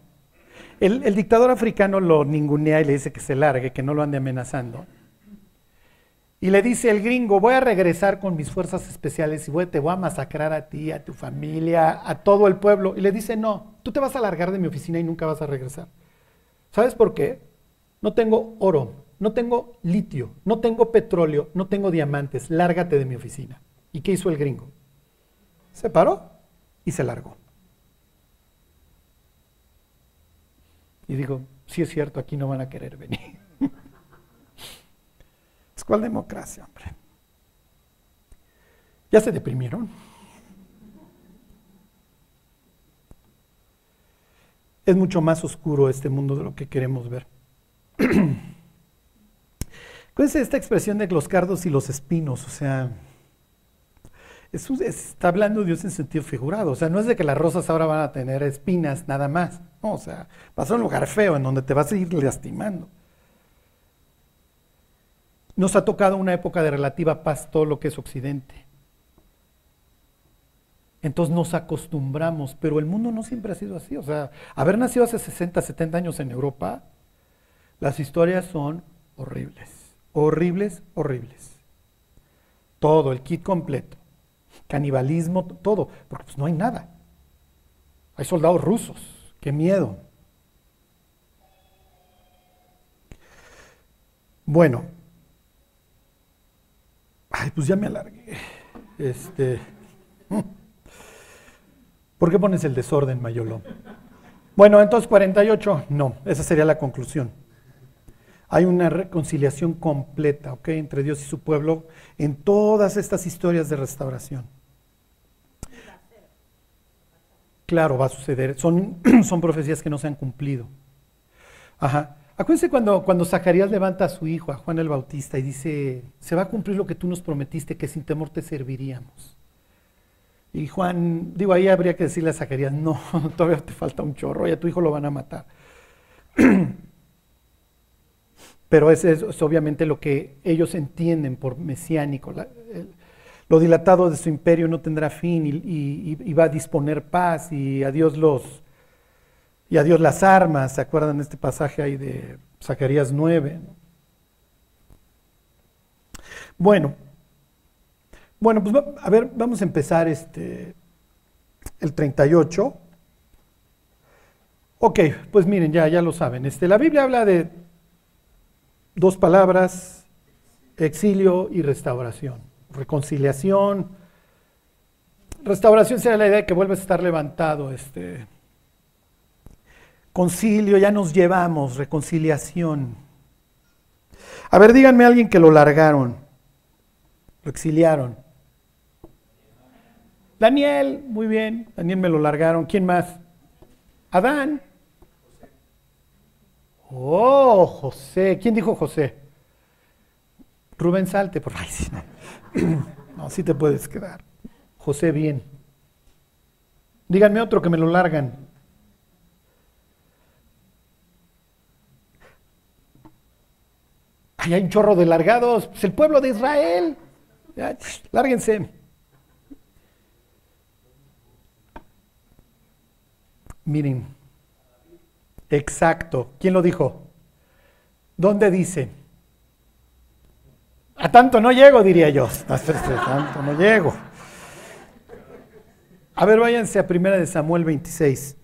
el, dictador africano lo ningunea y le dice que se largue, que no lo ande amenazando. Y le dice el gringo, voy a regresar con mis fuerzas especiales y voy, te voy a masacrar a ti, a tu familia, a todo el pueblo. Y le dice, no, tú te vas a largar de mi oficina y nunca vas a regresar. ¿Sabes por qué? No tengo oro, no tengo litio, no tengo petróleo, no tengo diamantes, lárgate de mi oficina. ¿Y qué hizo el gringo? Se paró y se largó. Y digo, sí es cierto, aquí no van a querer venir. es cual democracia, hombre. ¿Ya se deprimieron? Es mucho más oscuro este mundo de lo que queremos ver. Acuérdense esta expresión de los cardos y los espinos, o sea, está hablando Dios en sentido figurado, o sea, no es de que las rosas ahora van a tener espinas nada más, no, o sea, va a un lugar feo en donde te vas a ir lastimando. Nos ha tocado una época de relativa paz todo lo que es Occidente. Entonces nos acostumbramos, pero el mundo no siempre ha sido así. O sea, haber nacido hace 60, 70 años en Europa, las historias son horribles, horribles, horribles. Todo, el kit completo. Canibalismo, todo, porque pues no hay nada. Hay soldados rusos, qué miedo. Bueno, ay, pues ya me alargué. Este. ¿Por qué pones el desorden, Mayolo? Bueno, entonces 48, no, esa sería la conclusión. Hay una reconciliación completa. Entre Dios y su pueblo en todas estas historias de restauración. Claro, va a suceder. Son, son profecías que no se han cumplido. Ajá. Acuérdense cuando, cuando Zacarías levanta a su hijo, a Juan el Bautista, y dice, se va a cumplir lo que tú nos prometiste, que sin temor te serviríamos. Y Juan, digo, ahí habría que decirle a Zacarías, no, todavía te falta un chorro, y a tu hijo lo van a matar. Pero ese es, obviamente lo que ellos entienden por mesiánico. lo dilatado de su imperio no tendrá fin y, va a disponer paz y a Dios los y a Dios las armas. ¿Se acuerdan este pasaje ahí de Zacarías 9? Bueno, bueno, pues a ver, vamos a empezar este, el 38. Ok, pues miren, ya, ya lo saben. Este, la Biblia habla de dos palabras, exilio y restauración. Reconciliación. Restauración será la idea de que vuelves a estar levantado. Este, concilio, ya nos llevamos, reconciliación. A ver, díganme a alguien que lo largaron, lo exiliaron. Daniel, muy bien, Daniel me lo largaron. ¿Quién más? Adán. Oh, José. ¿Quién dijo José? Rubén Salte, por ahí sí, no. no, sí te puedes quedar. José, bien. Díganme otro que me lo largan. Ay, hay un chorro de largados. Pues el pueblo de Israel. Ya, lárguense. Miren, exacto. ¿Quién lo dijo? ¿Dónde dice? A tanto no llego, diría yo. A tanto no llego. A ver, váyanse a primera de Samuel 26.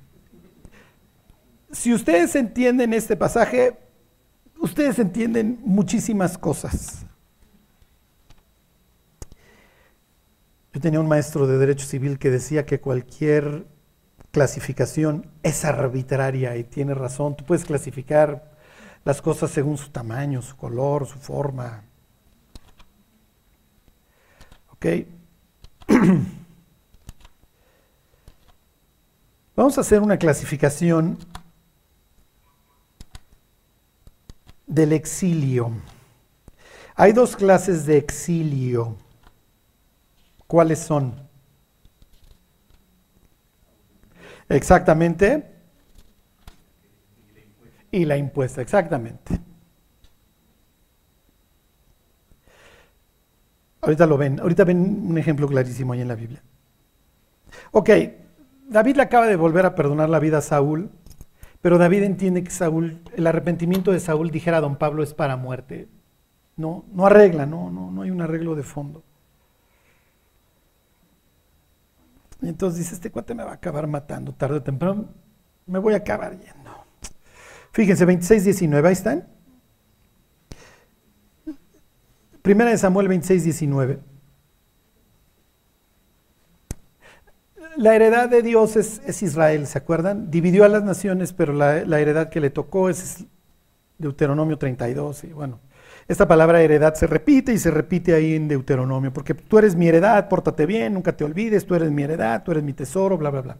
Si ustedes entienden este pasaje, ustedes entienden muchísimas cosas. Yo tenía un maestro de Derecho Civil que decía que cualquier clasificación es arbitraria y tiene razón. Tú puedes clasificar las cosas según su tamaño, su color, su forma. ¿Ok? Vamos a hacer una clasificación del exilio. Hay dos clases de exilio. ¿Cuáles son? Exactamente. Y la impuesta, exactamente. Ahorita lo ven, ahorita ven un ejemplo clarísimo ahí en la Biblia. Ok, David le acaba de volver a perdonar la vida a Saúl, pero David entiende que Saúl, el arrepentimiento de Saúl, dijera don Pablo, es para muerte. No, no arregla, no, no, no hay un arreglo de fondo. Y entonces dice, este cuate me va a acabar matando tarde o temprano, me voy a acabar yendo. Fíjense, 26, 19, ahí están. Primera de Samuel 26, 19. la heredad de Dios es, es Israel, ¿se acuerdan? Dividió a las naciones, pero la, la heredad que le tocó es Deuteronomio 32. Y bueno, esta palabra heredad se repite y se repite ahí en Deuteronomio, porque tú eres mi heredad, pórtate bien, nunca te olvides, tú eres mi heredad, tú eres mi tesoro, bla, bla, bla.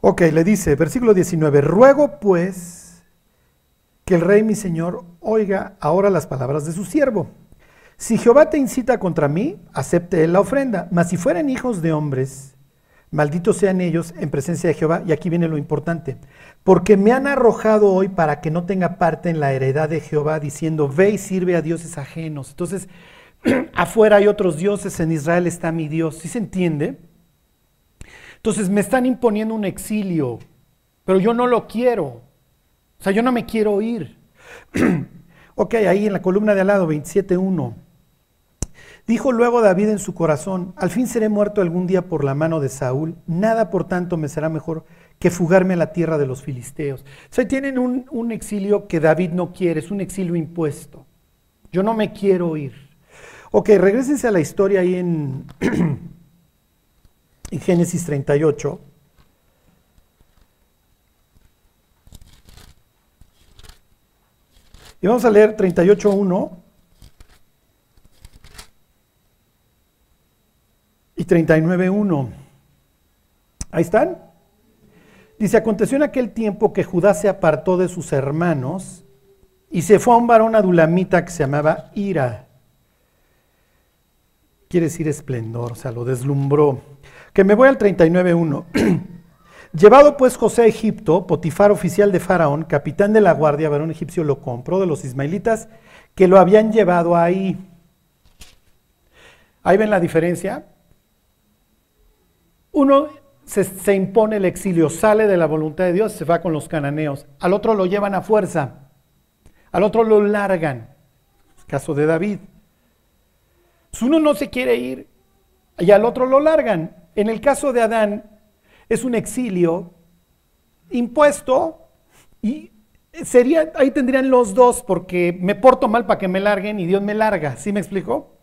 Ok, le dice, versículo 19, ruego pues que el rey mi señor oiga ahora las palabras de su siervo. Si Jehová te incita contra mí, acepte él la ofrenda, mas si fueren hijos de hombres, malditos sean ellos en presencia de Jehová, y aquí viene lo importante, porque me han arrojado hoy para que no tenga parte en la heredad de Jehová, diciendo, ve y sirve a dioses ajenos. Entonces, afuera hay otros dioses, en Israel está mi Dios. ¿Sí se entiende? Entonces me están imponiendo un exilio, pero yo no lo quiero. O sea, yo no me quiero ir. ok, ahí en la columna de al lado, 27.1. Dijo luego David en su corazón, al fin seré muerto algún día por la mano de Saúl, nada por tanto me será mejor que fugarme a la tierra de los filisteos. O sea, tienen un, un exilio que David no quiere, es un exilio impuesto. Yo no me quiero ir. Ok, regresense a la historia ahí en, en Génesis 38. Y vamos a leer 38.1 y 39.1. Ahí están. Dice, aconteció en aquel tiempo que Judá se apartó de sus hermanos y se fue a un varón adulamita que se llamaba Ira. Quiere decir esplendor, o sea, lo deslumbró. Que me voy al 39.1. Llevado pues José a Egipto, Potifar, oficial de Faraón, capitán de la guardia, varón egipcio, lo compró de los ismaelitas que lo habían llevado ahí. Ahí ven la diferencia. Uno se, se, impone el exilio, sale de la voluntad de Dios, se va con los cananeos. Al otro lo llevan a fuerza, al otro lo largan. Caso de David. Si uno no se quiere ir y al otro lo largan. En el caso de Adán es un exilio impuesto y sería, ahí tendrían los dos porque me porto mal para que me larguen y Dios me larga. ¿Sí me explicó?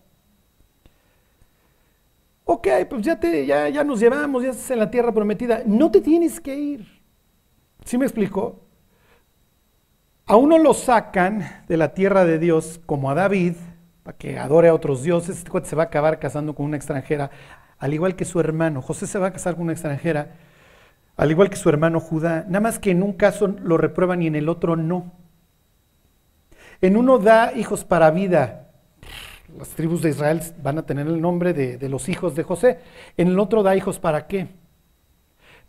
Ok, pues ya, te, ya, ya nos llevamos, ya estás en la tierra prometida. No te tienes que ir. ¿Sí me explicó? A uno lo sacan de la tierra de Dios, como a David, para que adore a otros dioses. Este se va a acabar casando con una extranjera, al igual que su hermano. José se va a casar con una extranjera, al igual que su hermano Judá. Nada más que en un caso lo reprueban y en el otro no. En uno da hijos para vida, las tribus de Israel van a tener el nombre de, los hijos de José. En el otro da hijos para qué?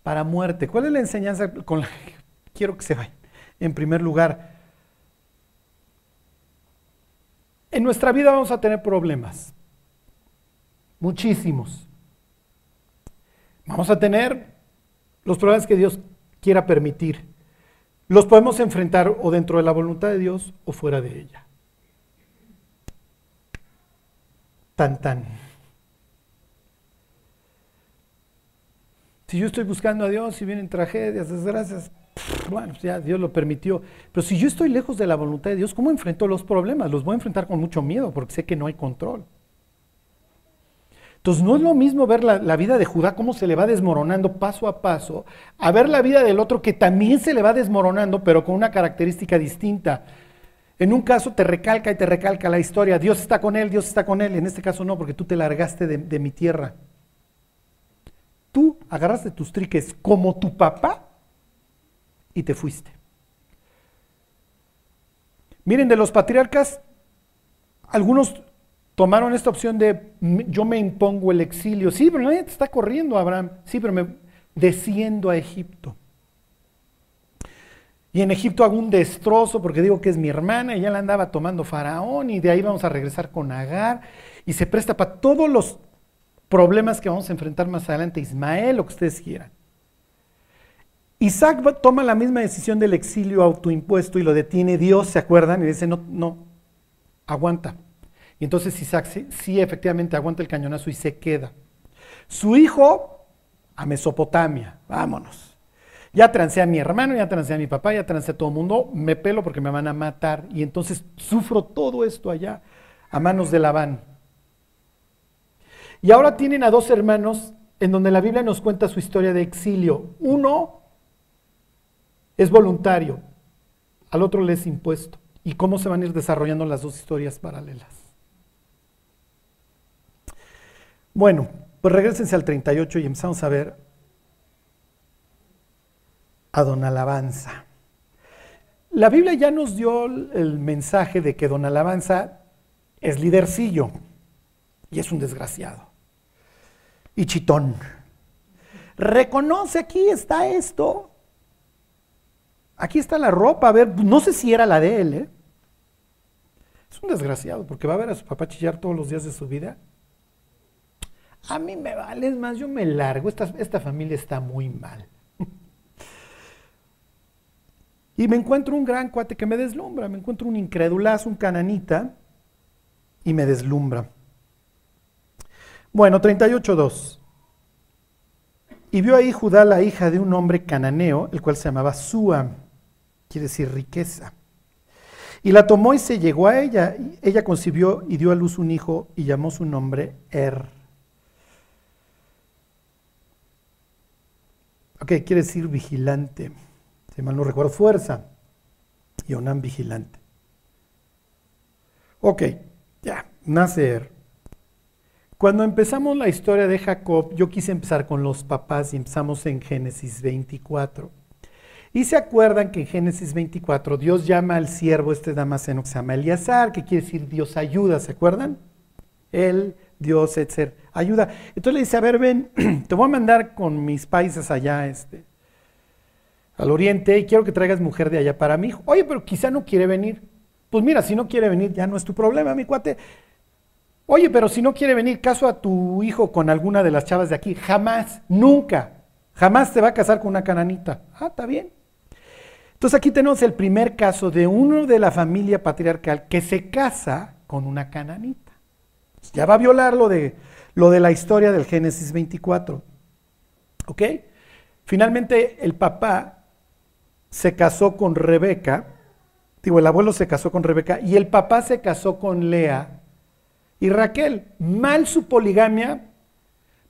Para muerte. ¿Cuál es la enseñanza con la que quiero que se vayan? En primer lugar, en nuestra vida vamos a tener problemas. Muchísimos. Vamos a tener los problemas que Dios quiera permitir. Los podemos enfrentar o dentro de la voluntad de Dios o fuera de ella. Si yo estoy buscando a Dios y vienen tragedias, desgracias, bueno, ya Dios lo permitió. Pero si yo estoy lejos de la voluntad de Dios, ¿cómo enfrento los problemas? Los voy a enfrentar con mucho miedo porque sé que no hay control. Entonces no es lo mismo ver la, la, vida de Judá, cómo se le va desmoronando paso a paso, a ver la vida del otro que también se le va desmoronando, pero con una característica distinta. En un caso te recalca y te recalca la historia, Dios está con él, Dios está con él. En este caso no, porque tú te largaste de, mi tierra. Tú agarraste tus triques como tu papá y te fuiste. Miren, de los patriarcas, algunos tomaron esta opción de yo me impongo el exilio. Sí, pero nadie te está corriendo, Abraham. Sí, pero me desciendo a Egipto. Y en Egipto hago un destrozo porque digo que es mi hermana y ya la andaba tomando Faraón y de ahí vamos a regresar con Agar y se presta para todos los problemas que vamos a enfrentar más adelante, Ismael, lo que ustedes quieran. Isaac toma la misma decisión del exilio autoimpuesto y lo detiene Dios, ¿se acuerdan? Y dice, no, no, aguanta. Y entonces Isaac sí, sí efectivamente aguanta el cañonazo y se queda. Su hijo a Mesopotamia, vámonos. Ya trancé a mi hermano, ya trancé a mi papá, ya trancé a todo el mundo, me pelo porque me van a matar. Y entonces sufro todo esto allá a manos de Labán. Y ahora tienen a dos hermanos en donde la Biblia nos cuenta su historia de exilio. Uno es voluntario, al otro le es impuesto. Y cómo se van a ir desarrollando las dos historias paralelas. Bueno, pues regresense al 38 y empezamos a ver a Don Alabanza. La Biblia ya nos dio el mensaje de que Don Alabanza es lidercillo y es un desgraciado y chitón. Reconoce, aquí está esto. Aquí está la ropa, a ver, no sé si era la de él, ¿eh? Es un desgraciado, porque va a ver a su papá chillar todos los días de su vida. A mí me vale, más, yo me largo, esta, esta familia está muy mal. Y me encuentro un gran cuate que me deslumbra, me encuentro un incredulazo, un cananita, y me deslumbra. Bueno, 38.2. Y vio ahí Judá la hija de un hombre cananeo, el cual se llamaba Sua, quiere decir riqueza. Y la tomó y se llegó a ella. Ella concibió y dio a luz un hijo y llamó su nombre Er. Ok, quiere decir vigilante. Si mal no recuerdo, fuerza. Y vigilante. Ok, ya, nace Er. Cuando empezamos la historia de Jacob, yo quise empezar con los papás y empezamos en Génesis 24. Y se acuerdan que en Génesis 24 Dios llama al siervo este damaseno que se llama Eliazar, que quiere decir Dios ayuda, ¿se acuerdan? Él, Dios, etc. Ayuda. Entonces le dice, a ver, ven, te voy a mandar con mis países allá, este, al oriente, y quiero que traigas mujer de allá para mi hijo. Oye, pero quizá no quiere venir. Pues mira, si no quiere venir, ya no es tu problema, mi cuate. Oye, pero si no quiere venir, caso a tu hijo con alguna de las chavas de aquí. Jamás, nunca, jamás te va a casar con una cananita. Ah, está bien. Entonces aquí tenemos el primer caso de uno de la familia patriarcal que se casa con una cananita. Ya va a violar lo de, lo de la historia del Génesis 24. ¿Ok? Finalmente el papá se casó con Rebeca, digo, el abuelo se casó con Rebeca y el papá se casó con Lea y Raquel. Mal su poligamia,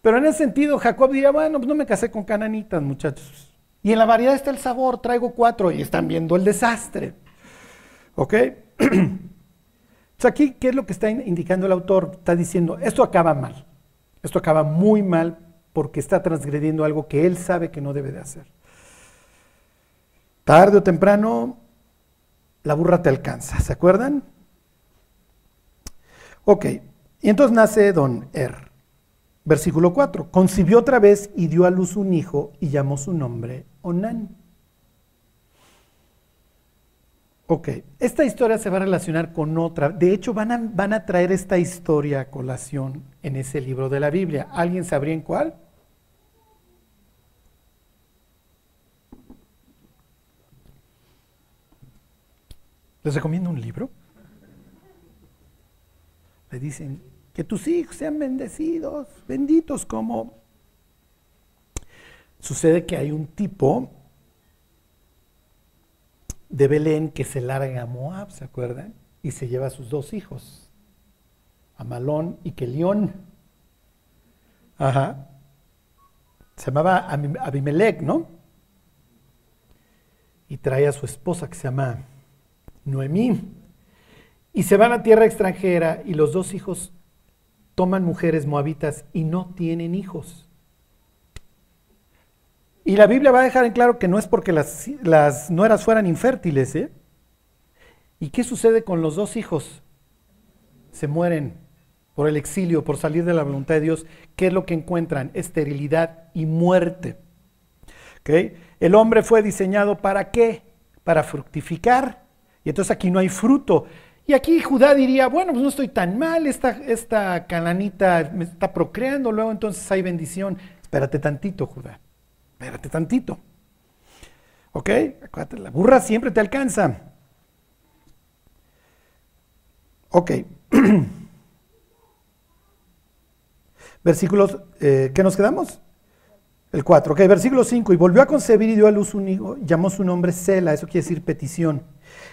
pero en ese sentido Jacob diría, bueno, pues no me casé con cananitas, muchachos. Y en la variedad está el sabor, traigo cuatro y están viendo el desastre. ¿Ok? Entonces aquí, ¿qué es lo que está indicando el autor? Está diciendo, esto acaba mal. Esto acaba muy mal porque está transgrediendo algo que él sabe que no debe de hacer. Tarde o temprano, la burra te alcanza, ¿se acuerdan? Ok, y entonces nace Don Er. Versículo 4. Concibió otra vez y dio a luz un hijo y llamó su nombre Onán. Ok, esta historia se va a relacionar con otra. De hecho, van a, van a traer esta historia a colación en ese libro de la Biblia. ¿Alguien sabría en cuál? Les recomiendo un libro. Le dicen, que tus hijos sean bendecidos, benditos como... Sucede que hay un tipo de Belén que se larga a Moab, ¿se acuerdan? Y se lleva a sus dos hijos, Amalón y Kelión. Ajá. Se llamaba Abimelech, ¿no? Y trae a su esposa que se llama Noemí. Y se van a tierra extranjera y los dos hijos toman mujeres moabitas y no tienen hijos. Y la Biblia va a dejar en claro que no es porque las, las nueras fueran infértiles. ¿eh? ¿Y qué sucede con los dos hijos? Se mueren por el exilio, por salir de la voluntad de Dios. ¿Qué es lo que encuentran? Esterilidad y muerte. ¿Okay? El hombre fue diseñado para qué? Para fructificar. Y entonces aquí no hay fruto. Y aquí Judá diría, bueno, pues no estoy tan mal, esta, esta cananita me está procreando, luego entonces hay bendición. Espérate tantito, Judá, espérate tantito. ¿Ok? Acuérdate, la burra siempre te alcanza. Ok. Versículos, eh, ¿qué nos quedamos? El 4. Ok, versículo 5. Y volvió a concebir y dio a luz un hijo, llamó su nombre Sela, eso quiere decir petición.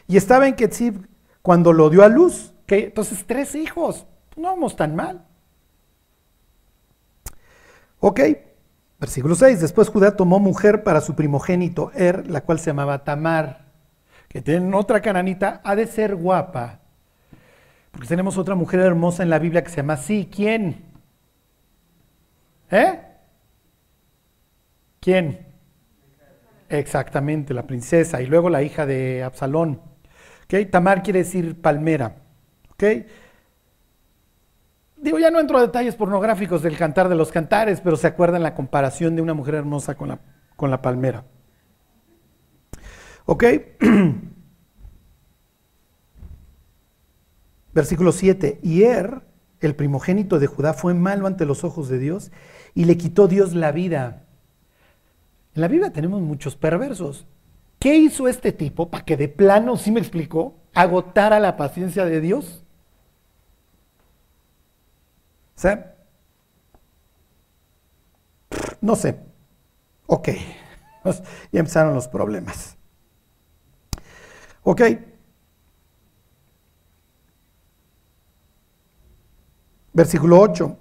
Y estaba en Ketzib cuando lo dio a luz. Entonces, tres hijos. No vamos tan mal. Ok, Versículo 6. Después Judá tomó mujer para su primogénito Er, la cual se llamaba Tamar, que tienen otra cananita, ha de ser guapa. Porque tenemos otra mujer hermosa en la Biblia que se llama así. ¿Quién? ¿Eh? ¿Quién? Exactamente, la princesa y luego la hija de Absalón. ¿Okay? Tamar quiere decir palmera. ¿Okay? Digo, ya no entro a detalles pornográficos del cantar de los cantares, pero se acuerdan la comparación de una mujer hermosa con la, con la palmera. Versículo 7. Y Er, el primogénito de Judá, fue malo ante los ojos de Dios y le quitó Dios la vida. En la Biblia tenemos muchos perversos. ¿Qué hizo este tipo para que de plano, sí me explicó, agotara la paciencia de Dios? No sé. Ok. Ya empezaron los problemas. Ok. Versículo 8.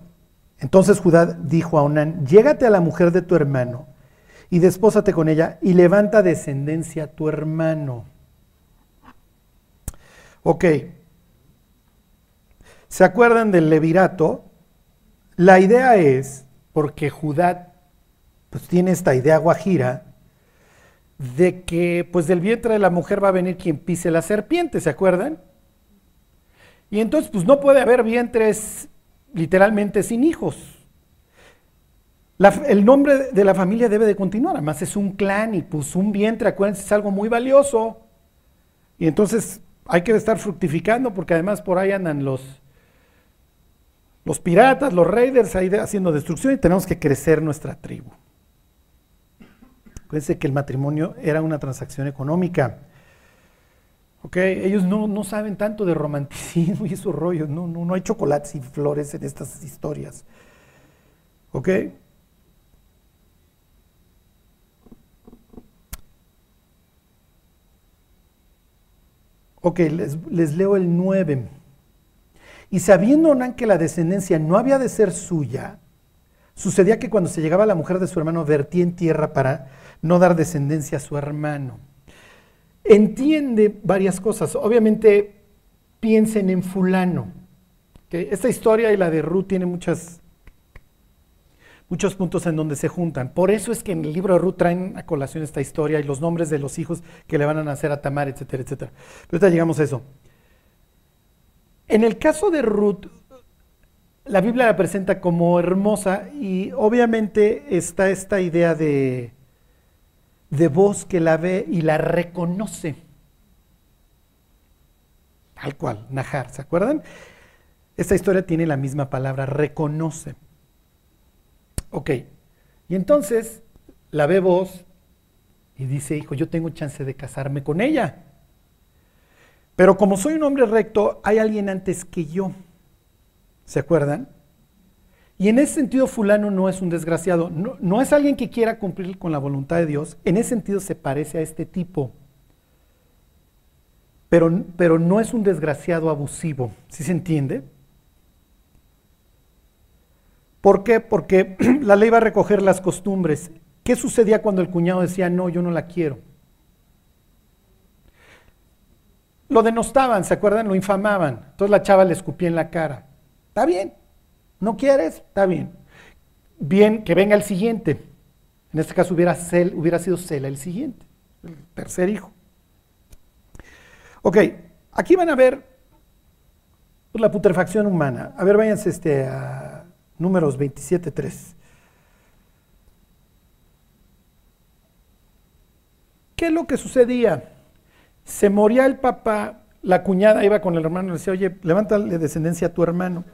Entonces Judá dijo a Onán, llégate a la mujer de tu hermano y despósate con ella y levanta descendencia a tu hermano. Ok. ¿Se acuerdan del levirato? La idea es, porque Judá pues, tiene esta idea guajira, de que pues del vientre de la mujer va a venir quien pise la serpiente, ¿se acuerdan? Y entonces pues no puede haber vientres literalmente sin hijos. El nombre de la familia debe de continuar, además es un clan y pues un vientre, acuérdense, es algo muy valioso. Y entonces hay que estar fructificando porque además por ahí andan los, los piratas, los raiders ahí haciendo destrucción y tenemos que crecer nuestra tribu. Acuérdense que el matrimonio era una transacción económica. Okay, ellos no, saben tanto de romanticismo y esos rollos, no, no, no hay chocolates y flores en estas historias. ¿Ok? Ok, les, les leo el 9. Y sabiendo Onán que la descendencia no había de ser suya, sucedía que cuando se llegaba la mujer de su hermano vertía en tierra para no dar descendencia a su hermano entiende varias cosas. Obviamente piensen en fulano. Esta historia y la de Ruth tiene muchas, muchos puntos en donde se juntan. Por eso es que en el libro de Ruth traen a colación esta historia y los nombres de los hijos que le van a nacer a Tamar, etcétera, etcétera. Pero ahorita llegamos a eso. En el caso de Ruth, la Biblia la presenta como hermosa y obviamente está esta idea de, de voz que la ve y la reconoce. Tal cual, Najar, ¿se acuerdan? Esta historia tiene la misma palabra, reconoce. Ok, y entonces la ve voz y dice, hijo, yo tengo chance de casarme con ella. Pero como soy un hombre recto, hay alguien antes que yo. ¿Se acuerdan? Y en ese sentido fulano no es un desgraciado, no, es alguien que quiera cumplir con la voluntad de Dios, en ese sentido se parece a este tipo, pero, pero no es un desgraciado abusivo, ¿sí se entiende? ¿Por qué? Porque la ley va a recoger las costumbres. ¿Qué sucedía cuando el cuñado decía, no, yo no la quiero? Lo denostaban, ¿se acuerdan? Lo infamaban. Entonces la chava le escupía en la cara. Está bien, ¿No quieres? Está bien. Bien, que venga el siguiente. En este caso hubiera, sido Sela el siguiente, el tercer hijo. Ok, aquí van a ver la putrefacción humana. A ver, váyanse este, a números 27.3. ¿Qué es lo que sucedía? Se moría el papá, la cuñada iba con el hermano y le decía, oye, levántale descendencia a tu hermano.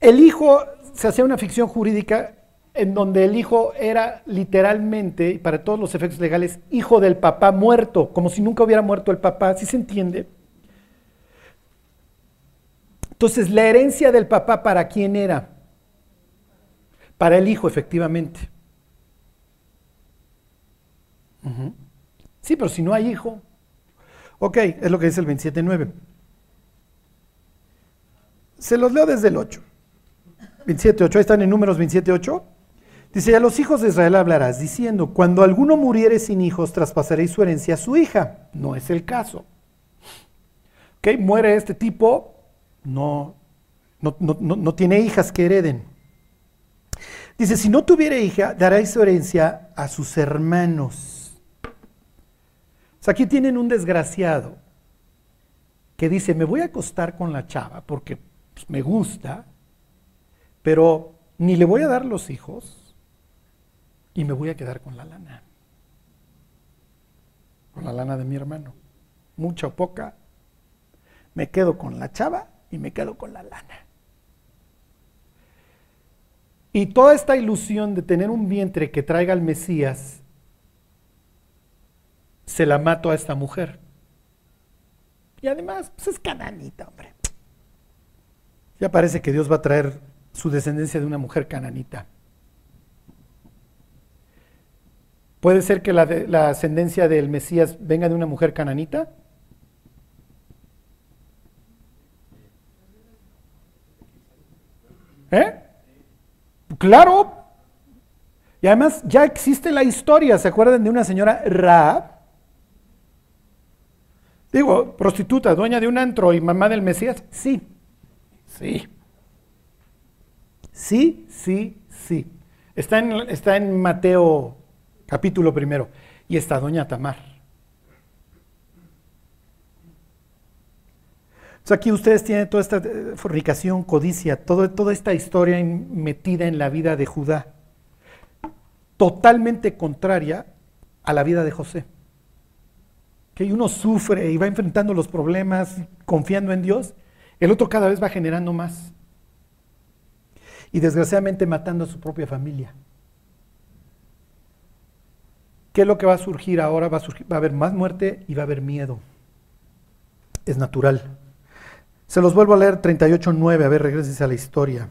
El hijo, se hacía una ficción jurídica en donde el hijo era literalmente, para todos los efectos legales, hijo del papá muerto, como si nunca hubiera muerto el papá, ¿sí se entiende? Entonces, la herencia del papá, ¿para quién era? Para el hijo, efectivamente. Sí, pero si no hay hijo. Ok, es lo que dice el 27.9. Se los leo desde el 8. 27.8, ahí están en números 27.8. Dice, y a los hijos de Israel hablarás diciendo, cuando alguno muriere sin hijos, traspasaréis su herencia a su hija. No es el caso. ¿Ok? Muere este tipo, no, no, no, no tiene hijas que hereden. Dice, si no tuviera hija, daréis su herencia a sus hermanos. O sea, aquí tienen un desgraciado que dice, me voy a acostar con la chava porque pues, me gusta, pero ni le voy a dar los hijos y me voy a quedar con la lana. Con la lana de mi hermano. Mucha o poca. Me quedo con la chava y me quedo con la lana. Y toda esta ilusión de tener un vientre que traiga al Mesías, se la mato a esta mujer. Y además, pues es cananita, hombre. Ya parece que Dios va a traer su descendencia de una mujer cananita. ¿Puede ser que la, la ascendencia del Mesías venga de una mujer cananita? ¿Eh? Claro. Y además ya existe la historia, ¿se acuerdan de una señora Raab? Digo, prostituta, dueña de un antro y mamá del Mesías. Sí, sí. Sí, sí, sí. Está en, está en Mateo capítulo primero. Y está doña Tamar. Aquí ustedes tienen toda esta eh, fornicación, codicia, toda esta historia metida en la vida de Judá, totalmente contraria a la vida de José que uno sufre y va enfrentando los problemas confiando en Dios, el otro cada vez va generando más. Y desgraciadamente matando a su propia familia. ¿Qué es lo que va a surgir ahora? Va a haber más muerte y va a haber miedo. Es natural. Se los vuelvo a leer 38.9, a ver, regreses a la historia.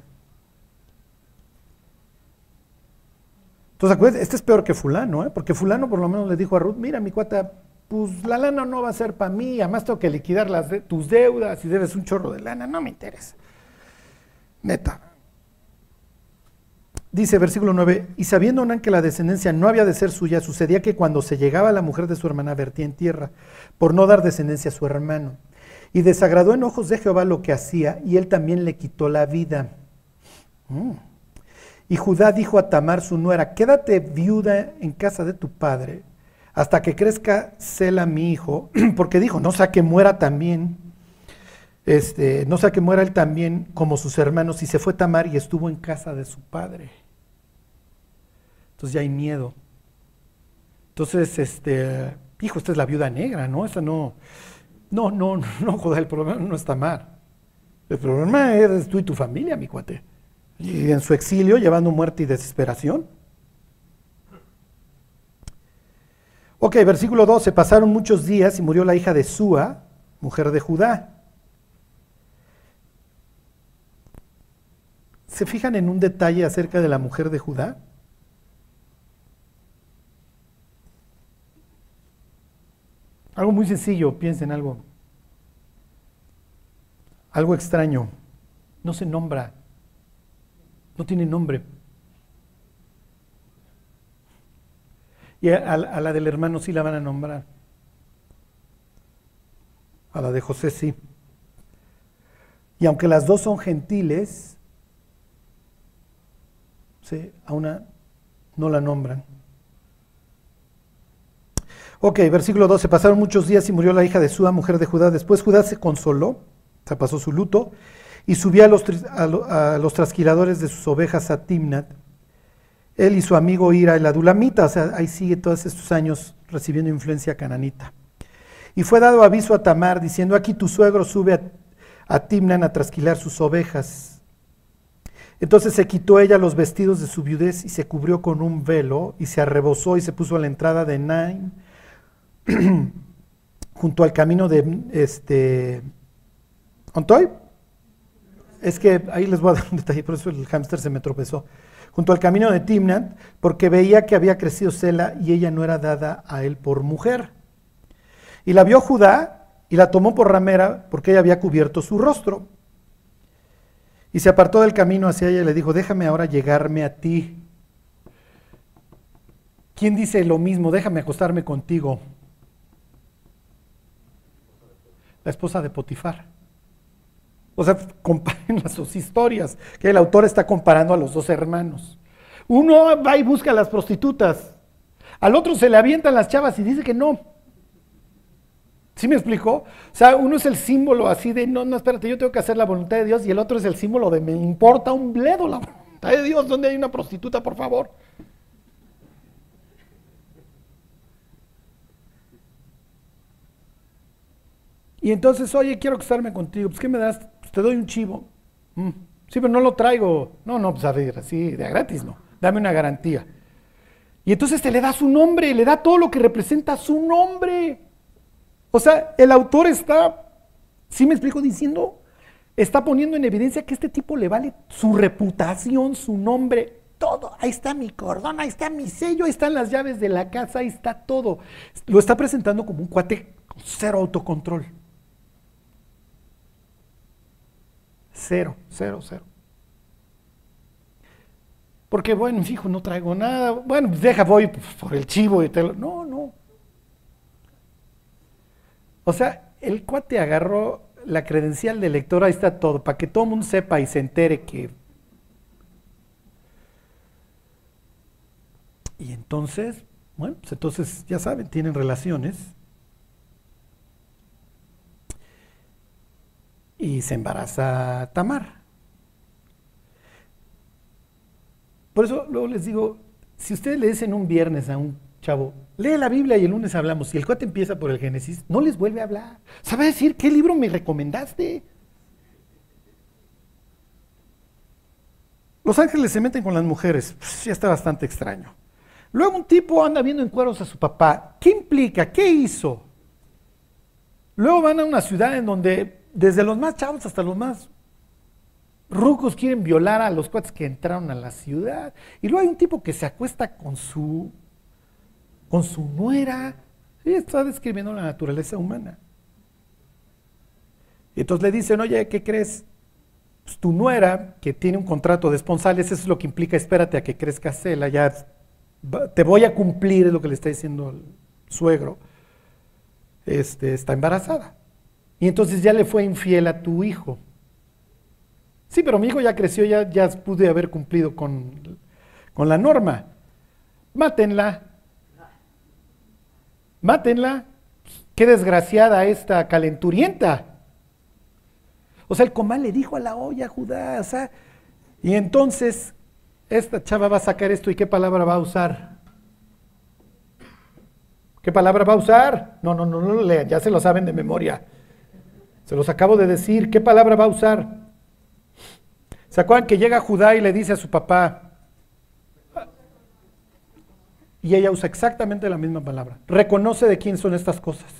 Entonces, acuérdense, este es peor que fulano, ¿eh? porque fulano por lo menos le dijo a Ruth, mira mi cuata, pues la lana no va a ser para mí, además tengo que liquidar las tus deudas y debes un chorro de lana, no me interesa. Neta. Dice versículo 9, y sabiendo Onán que la descendencia no había de ser suya, sucedía que cuando se llegaba la mujer de su hermana vertía en tierra, por no dar descendencia a su hermano. Y desagradó en ojos de Jehová lo que hacía, y él también le quitó la vida. Mm. Y Judá dijo a Tamar, su nuera, quédate viuda en casa de tu padre, hasta que crezca Sela mi hijo, porque dijo, no sea que muera también, este, no sea que muera él también como sus hermanos, y se fue Tamar y estuvo en casa de su padre. Entonces ya hay miedo. Entonces, este, hijo, esta es la viuda negra, ¿no? Esta no, no, no, no, joder, el problema no es Tamar. El problema es tú y tu familia, mi cuate. Y en su exilio, llevando muerte y desesperación. Ok, versículo 12. Pasaron muchos días y murió la hija de Sua, mujer de Judá. ¿Se fijan en un detalle acerca de la mujer de Judá? Algo muy sencillo, piensen algo. Algo extraño. No se nombra. No tiene nombre. Y a, la del hermano sí la van a nombrar. A la de José sí. Y aunque las dos son gentiles, ¿sí? a una no la nombran. Ok, versículo 12. Pasaron muchos días y murió la hija de Sua, mujer de Judá. Después Judá se consoló, se pasó su luto, y subió a los, a los trasquiladores de sus ovejas a Timnat él y su amigo Ira el Adulamita, o sea, ahí sigue todos estos años recibiendo influencia cananita. Y fue dado aviso a Tamar diciendo, aquí tu suegro sube a, Timnan a trasquilar sus ovejas. Entonces se quitó ella los vestidos de su viudez y se cubrió con un velo y se arrebozó y se puso a la entrada de Nain, junto al camino de este ¿Ontoy? Es que ahí les voy a dar un detalle, por eso el hámster se me tropezó junto al camino de Timnat, porque veía que había crecido Sela y ella no era dada a él por mujer. Y la vio Judá y la tomó por ramera porque ella había cubierto su rostro. Y se apartó del camino hacia ella y le dijo, déjame ahora llegarme a ti. ¿Quién dice lo mismo? Déjame acostarme contigo. La esposa de Potifar. O sea, comparen las dos historias, que el autor está comparando a los dos hermanos. Uno va y busca a las prostitutas, al otro se le avientan las chavas y dice que no. ¿Sí me explicó? O sea, uno es el símbolo así de, no, no, espérate, yo tengo que hacer la voluntad de Dios y el otro es el símbolo de, me importa un bledo la voluntad de Dios, ¿dónde hay una prostituta, por favor? Y entonces, oye, quiero casarme contigo, pues ¿qué me das? Pues te doy un chivo. Mm. Sí, pero no lo traigo. No, no, pues a ver, así, de gratis no. Dame una garantía. Y entonces te le da su nombre, le da todo lo que representa su nombre. O sea, el autor está, ¿sí me explico diciendo? Está poniendo en evidencia que este tipo le vale su reputación, su nombre, todo. Ahí está mi cordón, ahí está mi sello, ahí están las llaves de la casa, ahí está todo. Lo está presentando como un cuate cero autocontrol. Cero, cero, cero. Porque, bueno, hijo, no traigo nada. Bueno, deja, voy por el chivo y te. No, no. O sea, el cuate agarró la credencial de lector, ahí está todo, para que todo el mundo sepa y se entere que... Y entonces, bueno, pues entonces, ya saben, tienen relaciones. Y se embaraza Tamar. Por eso luego les digo, si ustedes le dicen un viernes a un chavo, lee la Biblia y el lunes hablamos, si el cuate empieza por el Génesis, no les vuelve a hablar. ¿Sabe decir qué libro me recomendaste? Los ángeles se meten con las mujeres, pues, ya está bastante extraño. Luego un tipo anda viendo en cueros a su papá. ¿Qué implica? ¿Qué hizo? Luego van a una ciudad en donde desde los más chavos hasta los más rucos quieren violar a los cuates que entraron a la ciudad. Y luego hay un tipo que se acuesta con su con su nuera. Y está describiendo la naturaleza humana. Y entonces le dicen, oye, ¿qué crees? Pues tu nuera, que tiene un contrato de esponsales, eso es lo que implica, espérate a que crezca Cela, ya te voy a cumplir, es lo que le está diciendo el suegro. Este, está embarazada. Y entonces ya le fue infiel a tu hijo. Sí, pero mi hijo ya creció, ya, ya pude haber cumplido con, con la norma. Mátenla. Mátenla. Qué desgraciada esta calenturienta. O sea, el comal le dijo a la olla Judá, o sea, y entonces esta chava va a sacar esto y qué palabra va a usar. ¿Qué palabra va a usar? No, no, no, no ya se lo saben de memoria. Se los acabo de decir. ¿Qué palabra va a usar? ¿Se acuerdan que llega Judá y le dice a su papá? Y ella usa exactamente la misma palabra. Reconoce de quién son estas cosas.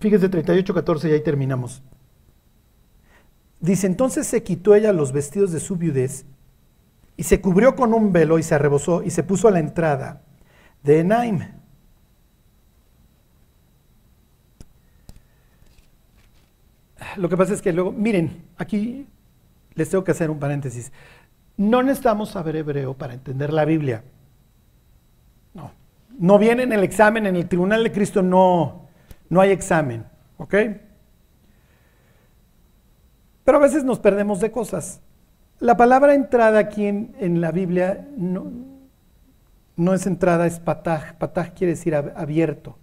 Fíjese 38, 14 y ahí terminamos. Dice, entonces se quitó ella los vestidos de su viudez y se cubrió con un velo y se arrebozó y se puso a la entrada de Enaim. Lo que pasa es que luego, miren, aquí les tengo que hacer un paréntesis. No necesitamos saber hebreo para entender la Biblia. No. No viene en el examen, en el tribunal de Cristo no, no hay examen. ¿Ok? Pero a veces nos perdemos de cosas. La palabra entrada aquí en, la Biblia no, es entrada, es pataj. Pataj quiere decir abierto.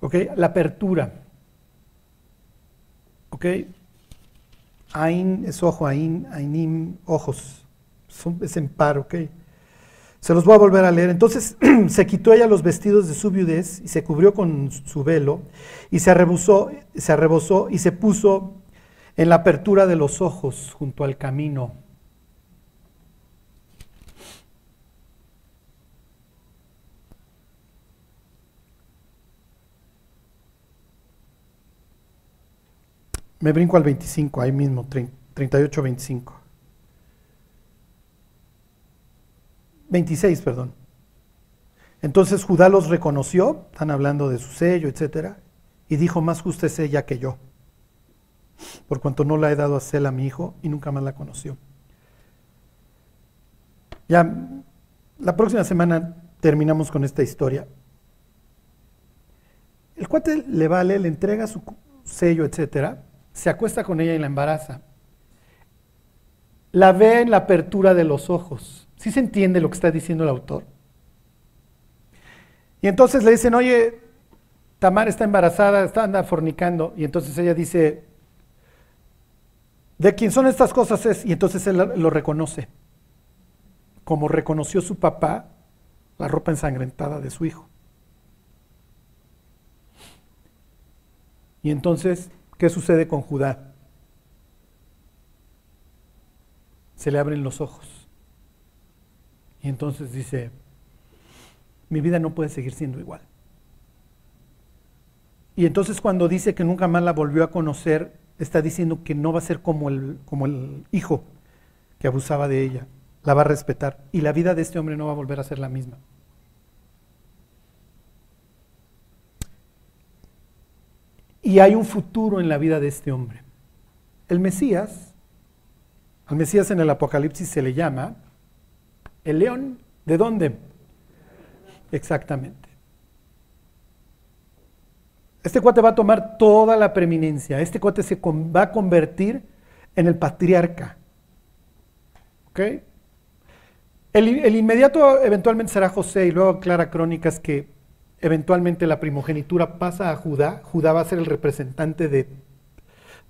¿Ok? La apertura. ¿Ok? Ain es ojo, Ain, Ainim, ojos. es en par, ¿ok? Se los voy a volver a leer. Entonces se quitó ella los vestidos de su viudez y se cubrió con su velo y se arrebozó, se arrebozó y se puso en la apertura de los ojos junto al camino. Me brinco al 25, ahí mismo, 38-25. 26, perdón. Entonces Judá los reconoció, están hablando de su sello, etcétera, y dijo, más justa es ella que yo, por cuanto no la he dado a Sela a mi hijo y nunca más la conoció. Ya, la próxima semana terminamos con esta historia. El cuate le vale, le entrega su sello, etcétera, se acuesta con ella y la embaraza. La ve en la apertura de los ojos. ¿Sí se entiende lo que está diciendo el autor? Y entonces le dicen, oye, Tamar está embarazada, está anda fornicando. Y entonces ella dice, ¿de quién son estas cosas? Es? Y entonces él lo reconoce. Como reconoció su papá la ropa ensangrentada de su hijo. Y entonces, ¿qué sucede con Judá? Se le abren los ojos. Y entonces dice, mi vida no puede seguir siendo igual. Y entonces cuando dice que nunca más la volvió a conocer, está diciendo que no va a ser como el, como el hijo que abusaba de ella, la va a respetar. Y la vida de este hombre no va a volver a ser la misma. Y hay un futuro en la vida de este hombre. El Mesías, al Mesías en el Apocalipsis se le llama el león. ¿De dónde? Exactamente. Este cuate va a tomar toda la preeminencia. Este cuate se va a convertir en el patriarca. ¿Ok? El, inmediato eventualmente será José y luego aclara Crónicas que eventualmente la primogenitura pasa a Judá. Judá va a ser el representante de,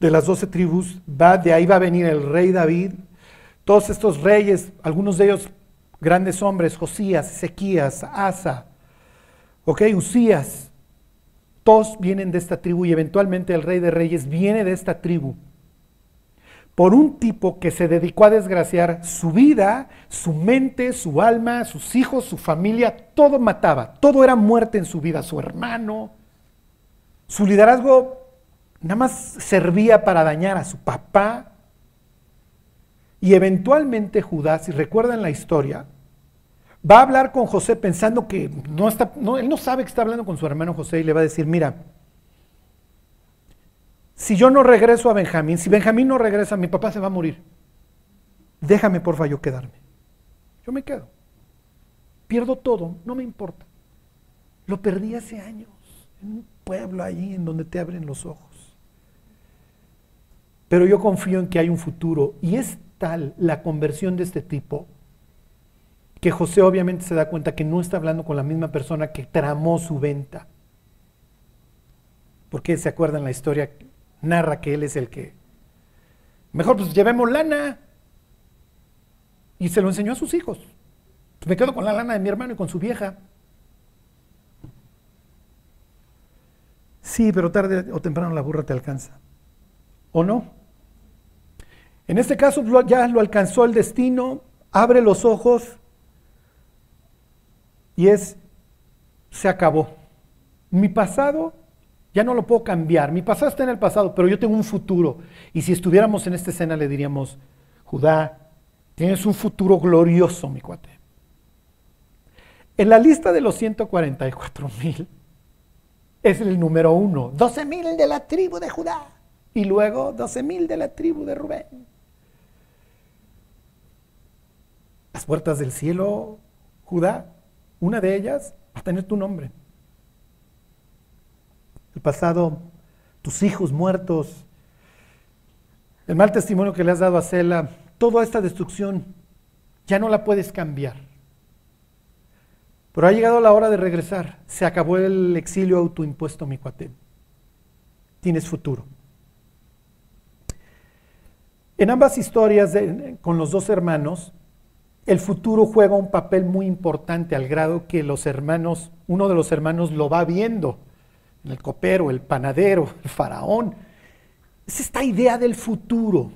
de las doce tribus. Va, de ahí va a venir el rey David. Todos estos reyes, algunos de ellos grandes hombres, Josías, Ezequías, Asa, ok, Usías, todos vienen de esta tribu y eventualmente el rey de reyes viene de esta tribu por un tipo que se dedicó a desgraciar su vida, su mente, su alma, sus hijos, su familia, todo mataba, todo era muerte en su vida, su hermano. Su liderazgo nada más servía para dañar a su papá, y eventualmente Judá, si recuerdan la historia, va a hablar con José pensando que no está, no, él no sabe que está hablando con su hermano José y le va a decir, mira, si yo no regreso a Benjamín, si Benjamín no regresa, mi papá se va a morir. Déjame, porfa, yo quedarme. Yo me quedo. Pierdo todo, no me importa. Lo perdí hace años, en un pueblo allí en donde te abren los ojos. Pero yo confío en que hay un futuro y es tal la conversión de este tipo que José obviamente se da cuenta que no está hablando con la misma persona que tramó su venta. Porque se acuerdan la historia, narra que él es el que, mejor pues llevemos lana. Y se lo enseñó a sus hijos. Me quedo con la lana de mi hermano y con su vieja. Sí, pero tarde o temprano la burra te alcanza. ¿O no? En este caso ya lo alcanzó el destino, abre los ojos y es, se acabó. Mi pasado ya no lo puedo cambiar. Mi pasado está en el pasado, pero yo tengo un futuro. Y si estuviéramos en esta escena le diríamos, Judá, tienes un futuro glorioso, mi cuate. En la lista de los 144 mil es el número uno, 12 mil de la tribu de Judá y luego 12 mil de la tribu de Rubén. Las puertas del cielo, Judá, una de ellas va a tener tu nombre. El pasado, tus hijos muertos, el mal testimonio que le has dado a Sela, toda esta destrucción ya no la puedes cambiar. Pero ha llegado la hora de regresar. Se acabó el exilio autoimpuesto, mi cuate. Tienes futuro. En ambas historias con los dos hermanos, el futuro juega un papel muy importante al grado que los hermanos, uno de los hermanos lo va viendo, el copero, el panadero, el faraón. Es esta idea del futuro,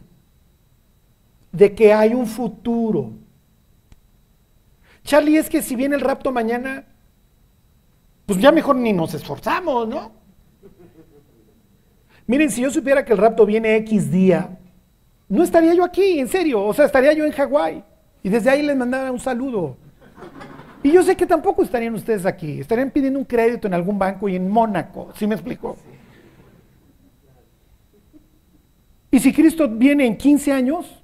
de que hay un futuro. Charlie, es que si viene el rapto mañana, pues ya mejor ni nos esforzamos, ¿no? Miren, si yo supiera que el rapto viene X día, no estaría yo aquí, en serio, o sea, estaría yo en Hawái. Y desde ahí les mandaba un saludo. Y yo sé que tampoco estarían ustedes aquí, estarían pidiendo un crédito en algún banco y en Mónaco, ¿sí me explico? Y si Cristo viene en 15 años,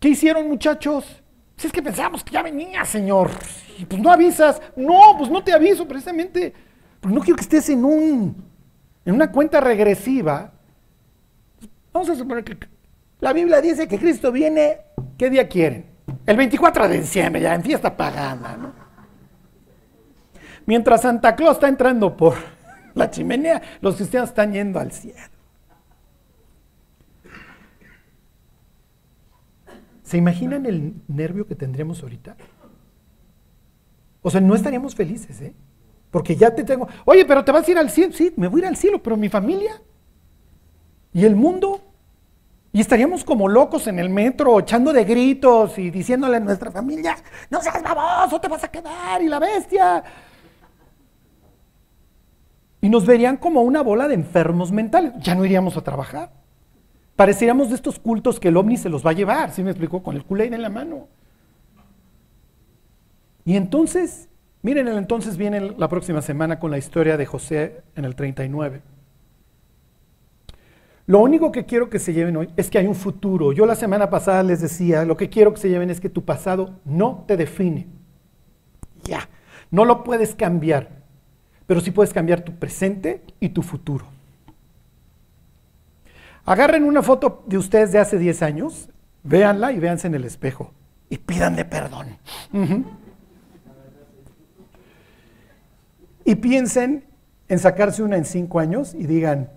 ¿qué hicieron muchachos? Si es que pensábamos que ya venía, Señor. Y pues no avisas. No, pues no te aviso precisamente. Porque no quiero que estés en un en una cuenta regresiva. Vamos a suponer que la Biblia dice que Cristo viene, ¿qué día quieren? El 24 de diciembre, ya en fiesta pagana, ¿no? Mientras Santa Claus está entrando por la chimenea, los cristianos están yendo al cielo. ¿Se imaginan el nervio que tendríamos ahorita? O sea, no estaríamos felices, ¿eh? Porque ya te tengo, oye, pero te vas a ir al cielo. Sí, me voy a ir al cielo, pero mi familia y el mundo. Y estaríamos como locos en el metro, echando de gritos y diciéndole a nuestra familia, no seas baboso, te vas a quedar, y la bestia. Y nos verían como una bola de enfermos mentales. Ya no iríamos a trabajar. Pareceríamos de estos cultos que el ovni se los va a llevar, ¿sí me explicó? Con el culé en la mano. Y entonces, miren, el entonces viene la próxima semana con la historia de José en el 39. Lo único que quiero que se lleven hoy es que hay un futuro. Yo la semana pasada les decía, lo que quiero que se lleven es que tu pasado no te define. Ya, no lo puedes cambiar, pero sí puedes cambiar tu presente y tu futuro. Agarren una foto de ustedes de hace 10 años, véanla y véanse en el espejo y pídanle perdón. Y piensen en sacarse una en 5 años y digan,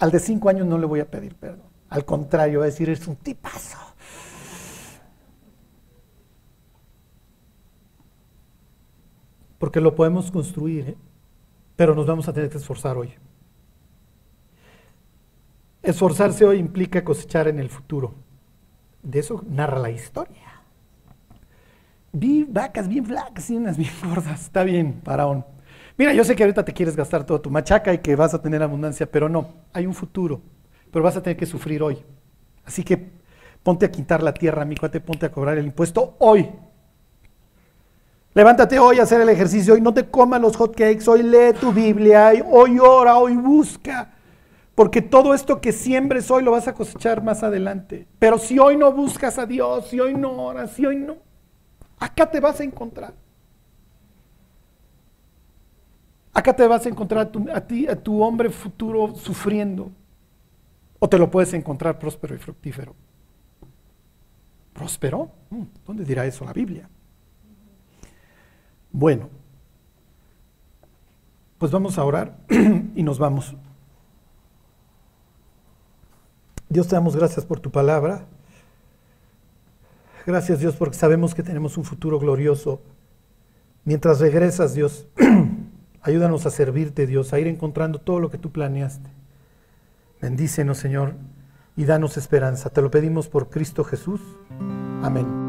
al de 5 años no le voy a pedir perdón. Al contrario, va a decir, es un tipazo. Porque lo podemos construir, ¿eh? pero nos vamos a tener que esforzar hoy. Esforzarse hoy implica cosechar en el futuro. De eso narra la historia. Vi vacas bien flacas y unas bien gordas. Está bien, faraón. Mira, yo sé que ahorita te quieres gastar toda tu machaca y que vas a tener abundancia, pero no, hay un futuro. Pero vas a tener que sufrir hoy. Así que ponte a quitar la tierra, mi cuate, ponte a cobrar el impuesto hoy. Levántate hoy a hacer el ejercicio, hoy no te comas los hot cakes, hoy lee tu Biblia, hoy ora, hoy busca. Porque todo esto que siembres hoy lo vas a cosechar más adelante. Pero si hoy no buscas a Dios, si hoy no oras, si hoy no, acá te vas a encontrar. Acá te vas a encontrar a, tu, ti, a tu hombre futuro sufriendo. O te lo puedes encontrar próspero y fructífero. ¿Próspero? Mm, ¿Dónde dirá eso la Biblia? Bueno, pues vamos a orar y nos vamos. Dios te damos gracias por tu palabra. Gracias Dios porque sabemos que tenemos un futuro glorioso. Mientras regresas Dios, ayúdanos a servirte Dios, a ir encontrando todo lo que tú planeaste. Bendícenos Señor y danos esperanza. Te lo pedimos por Cristo Jesús. Amén.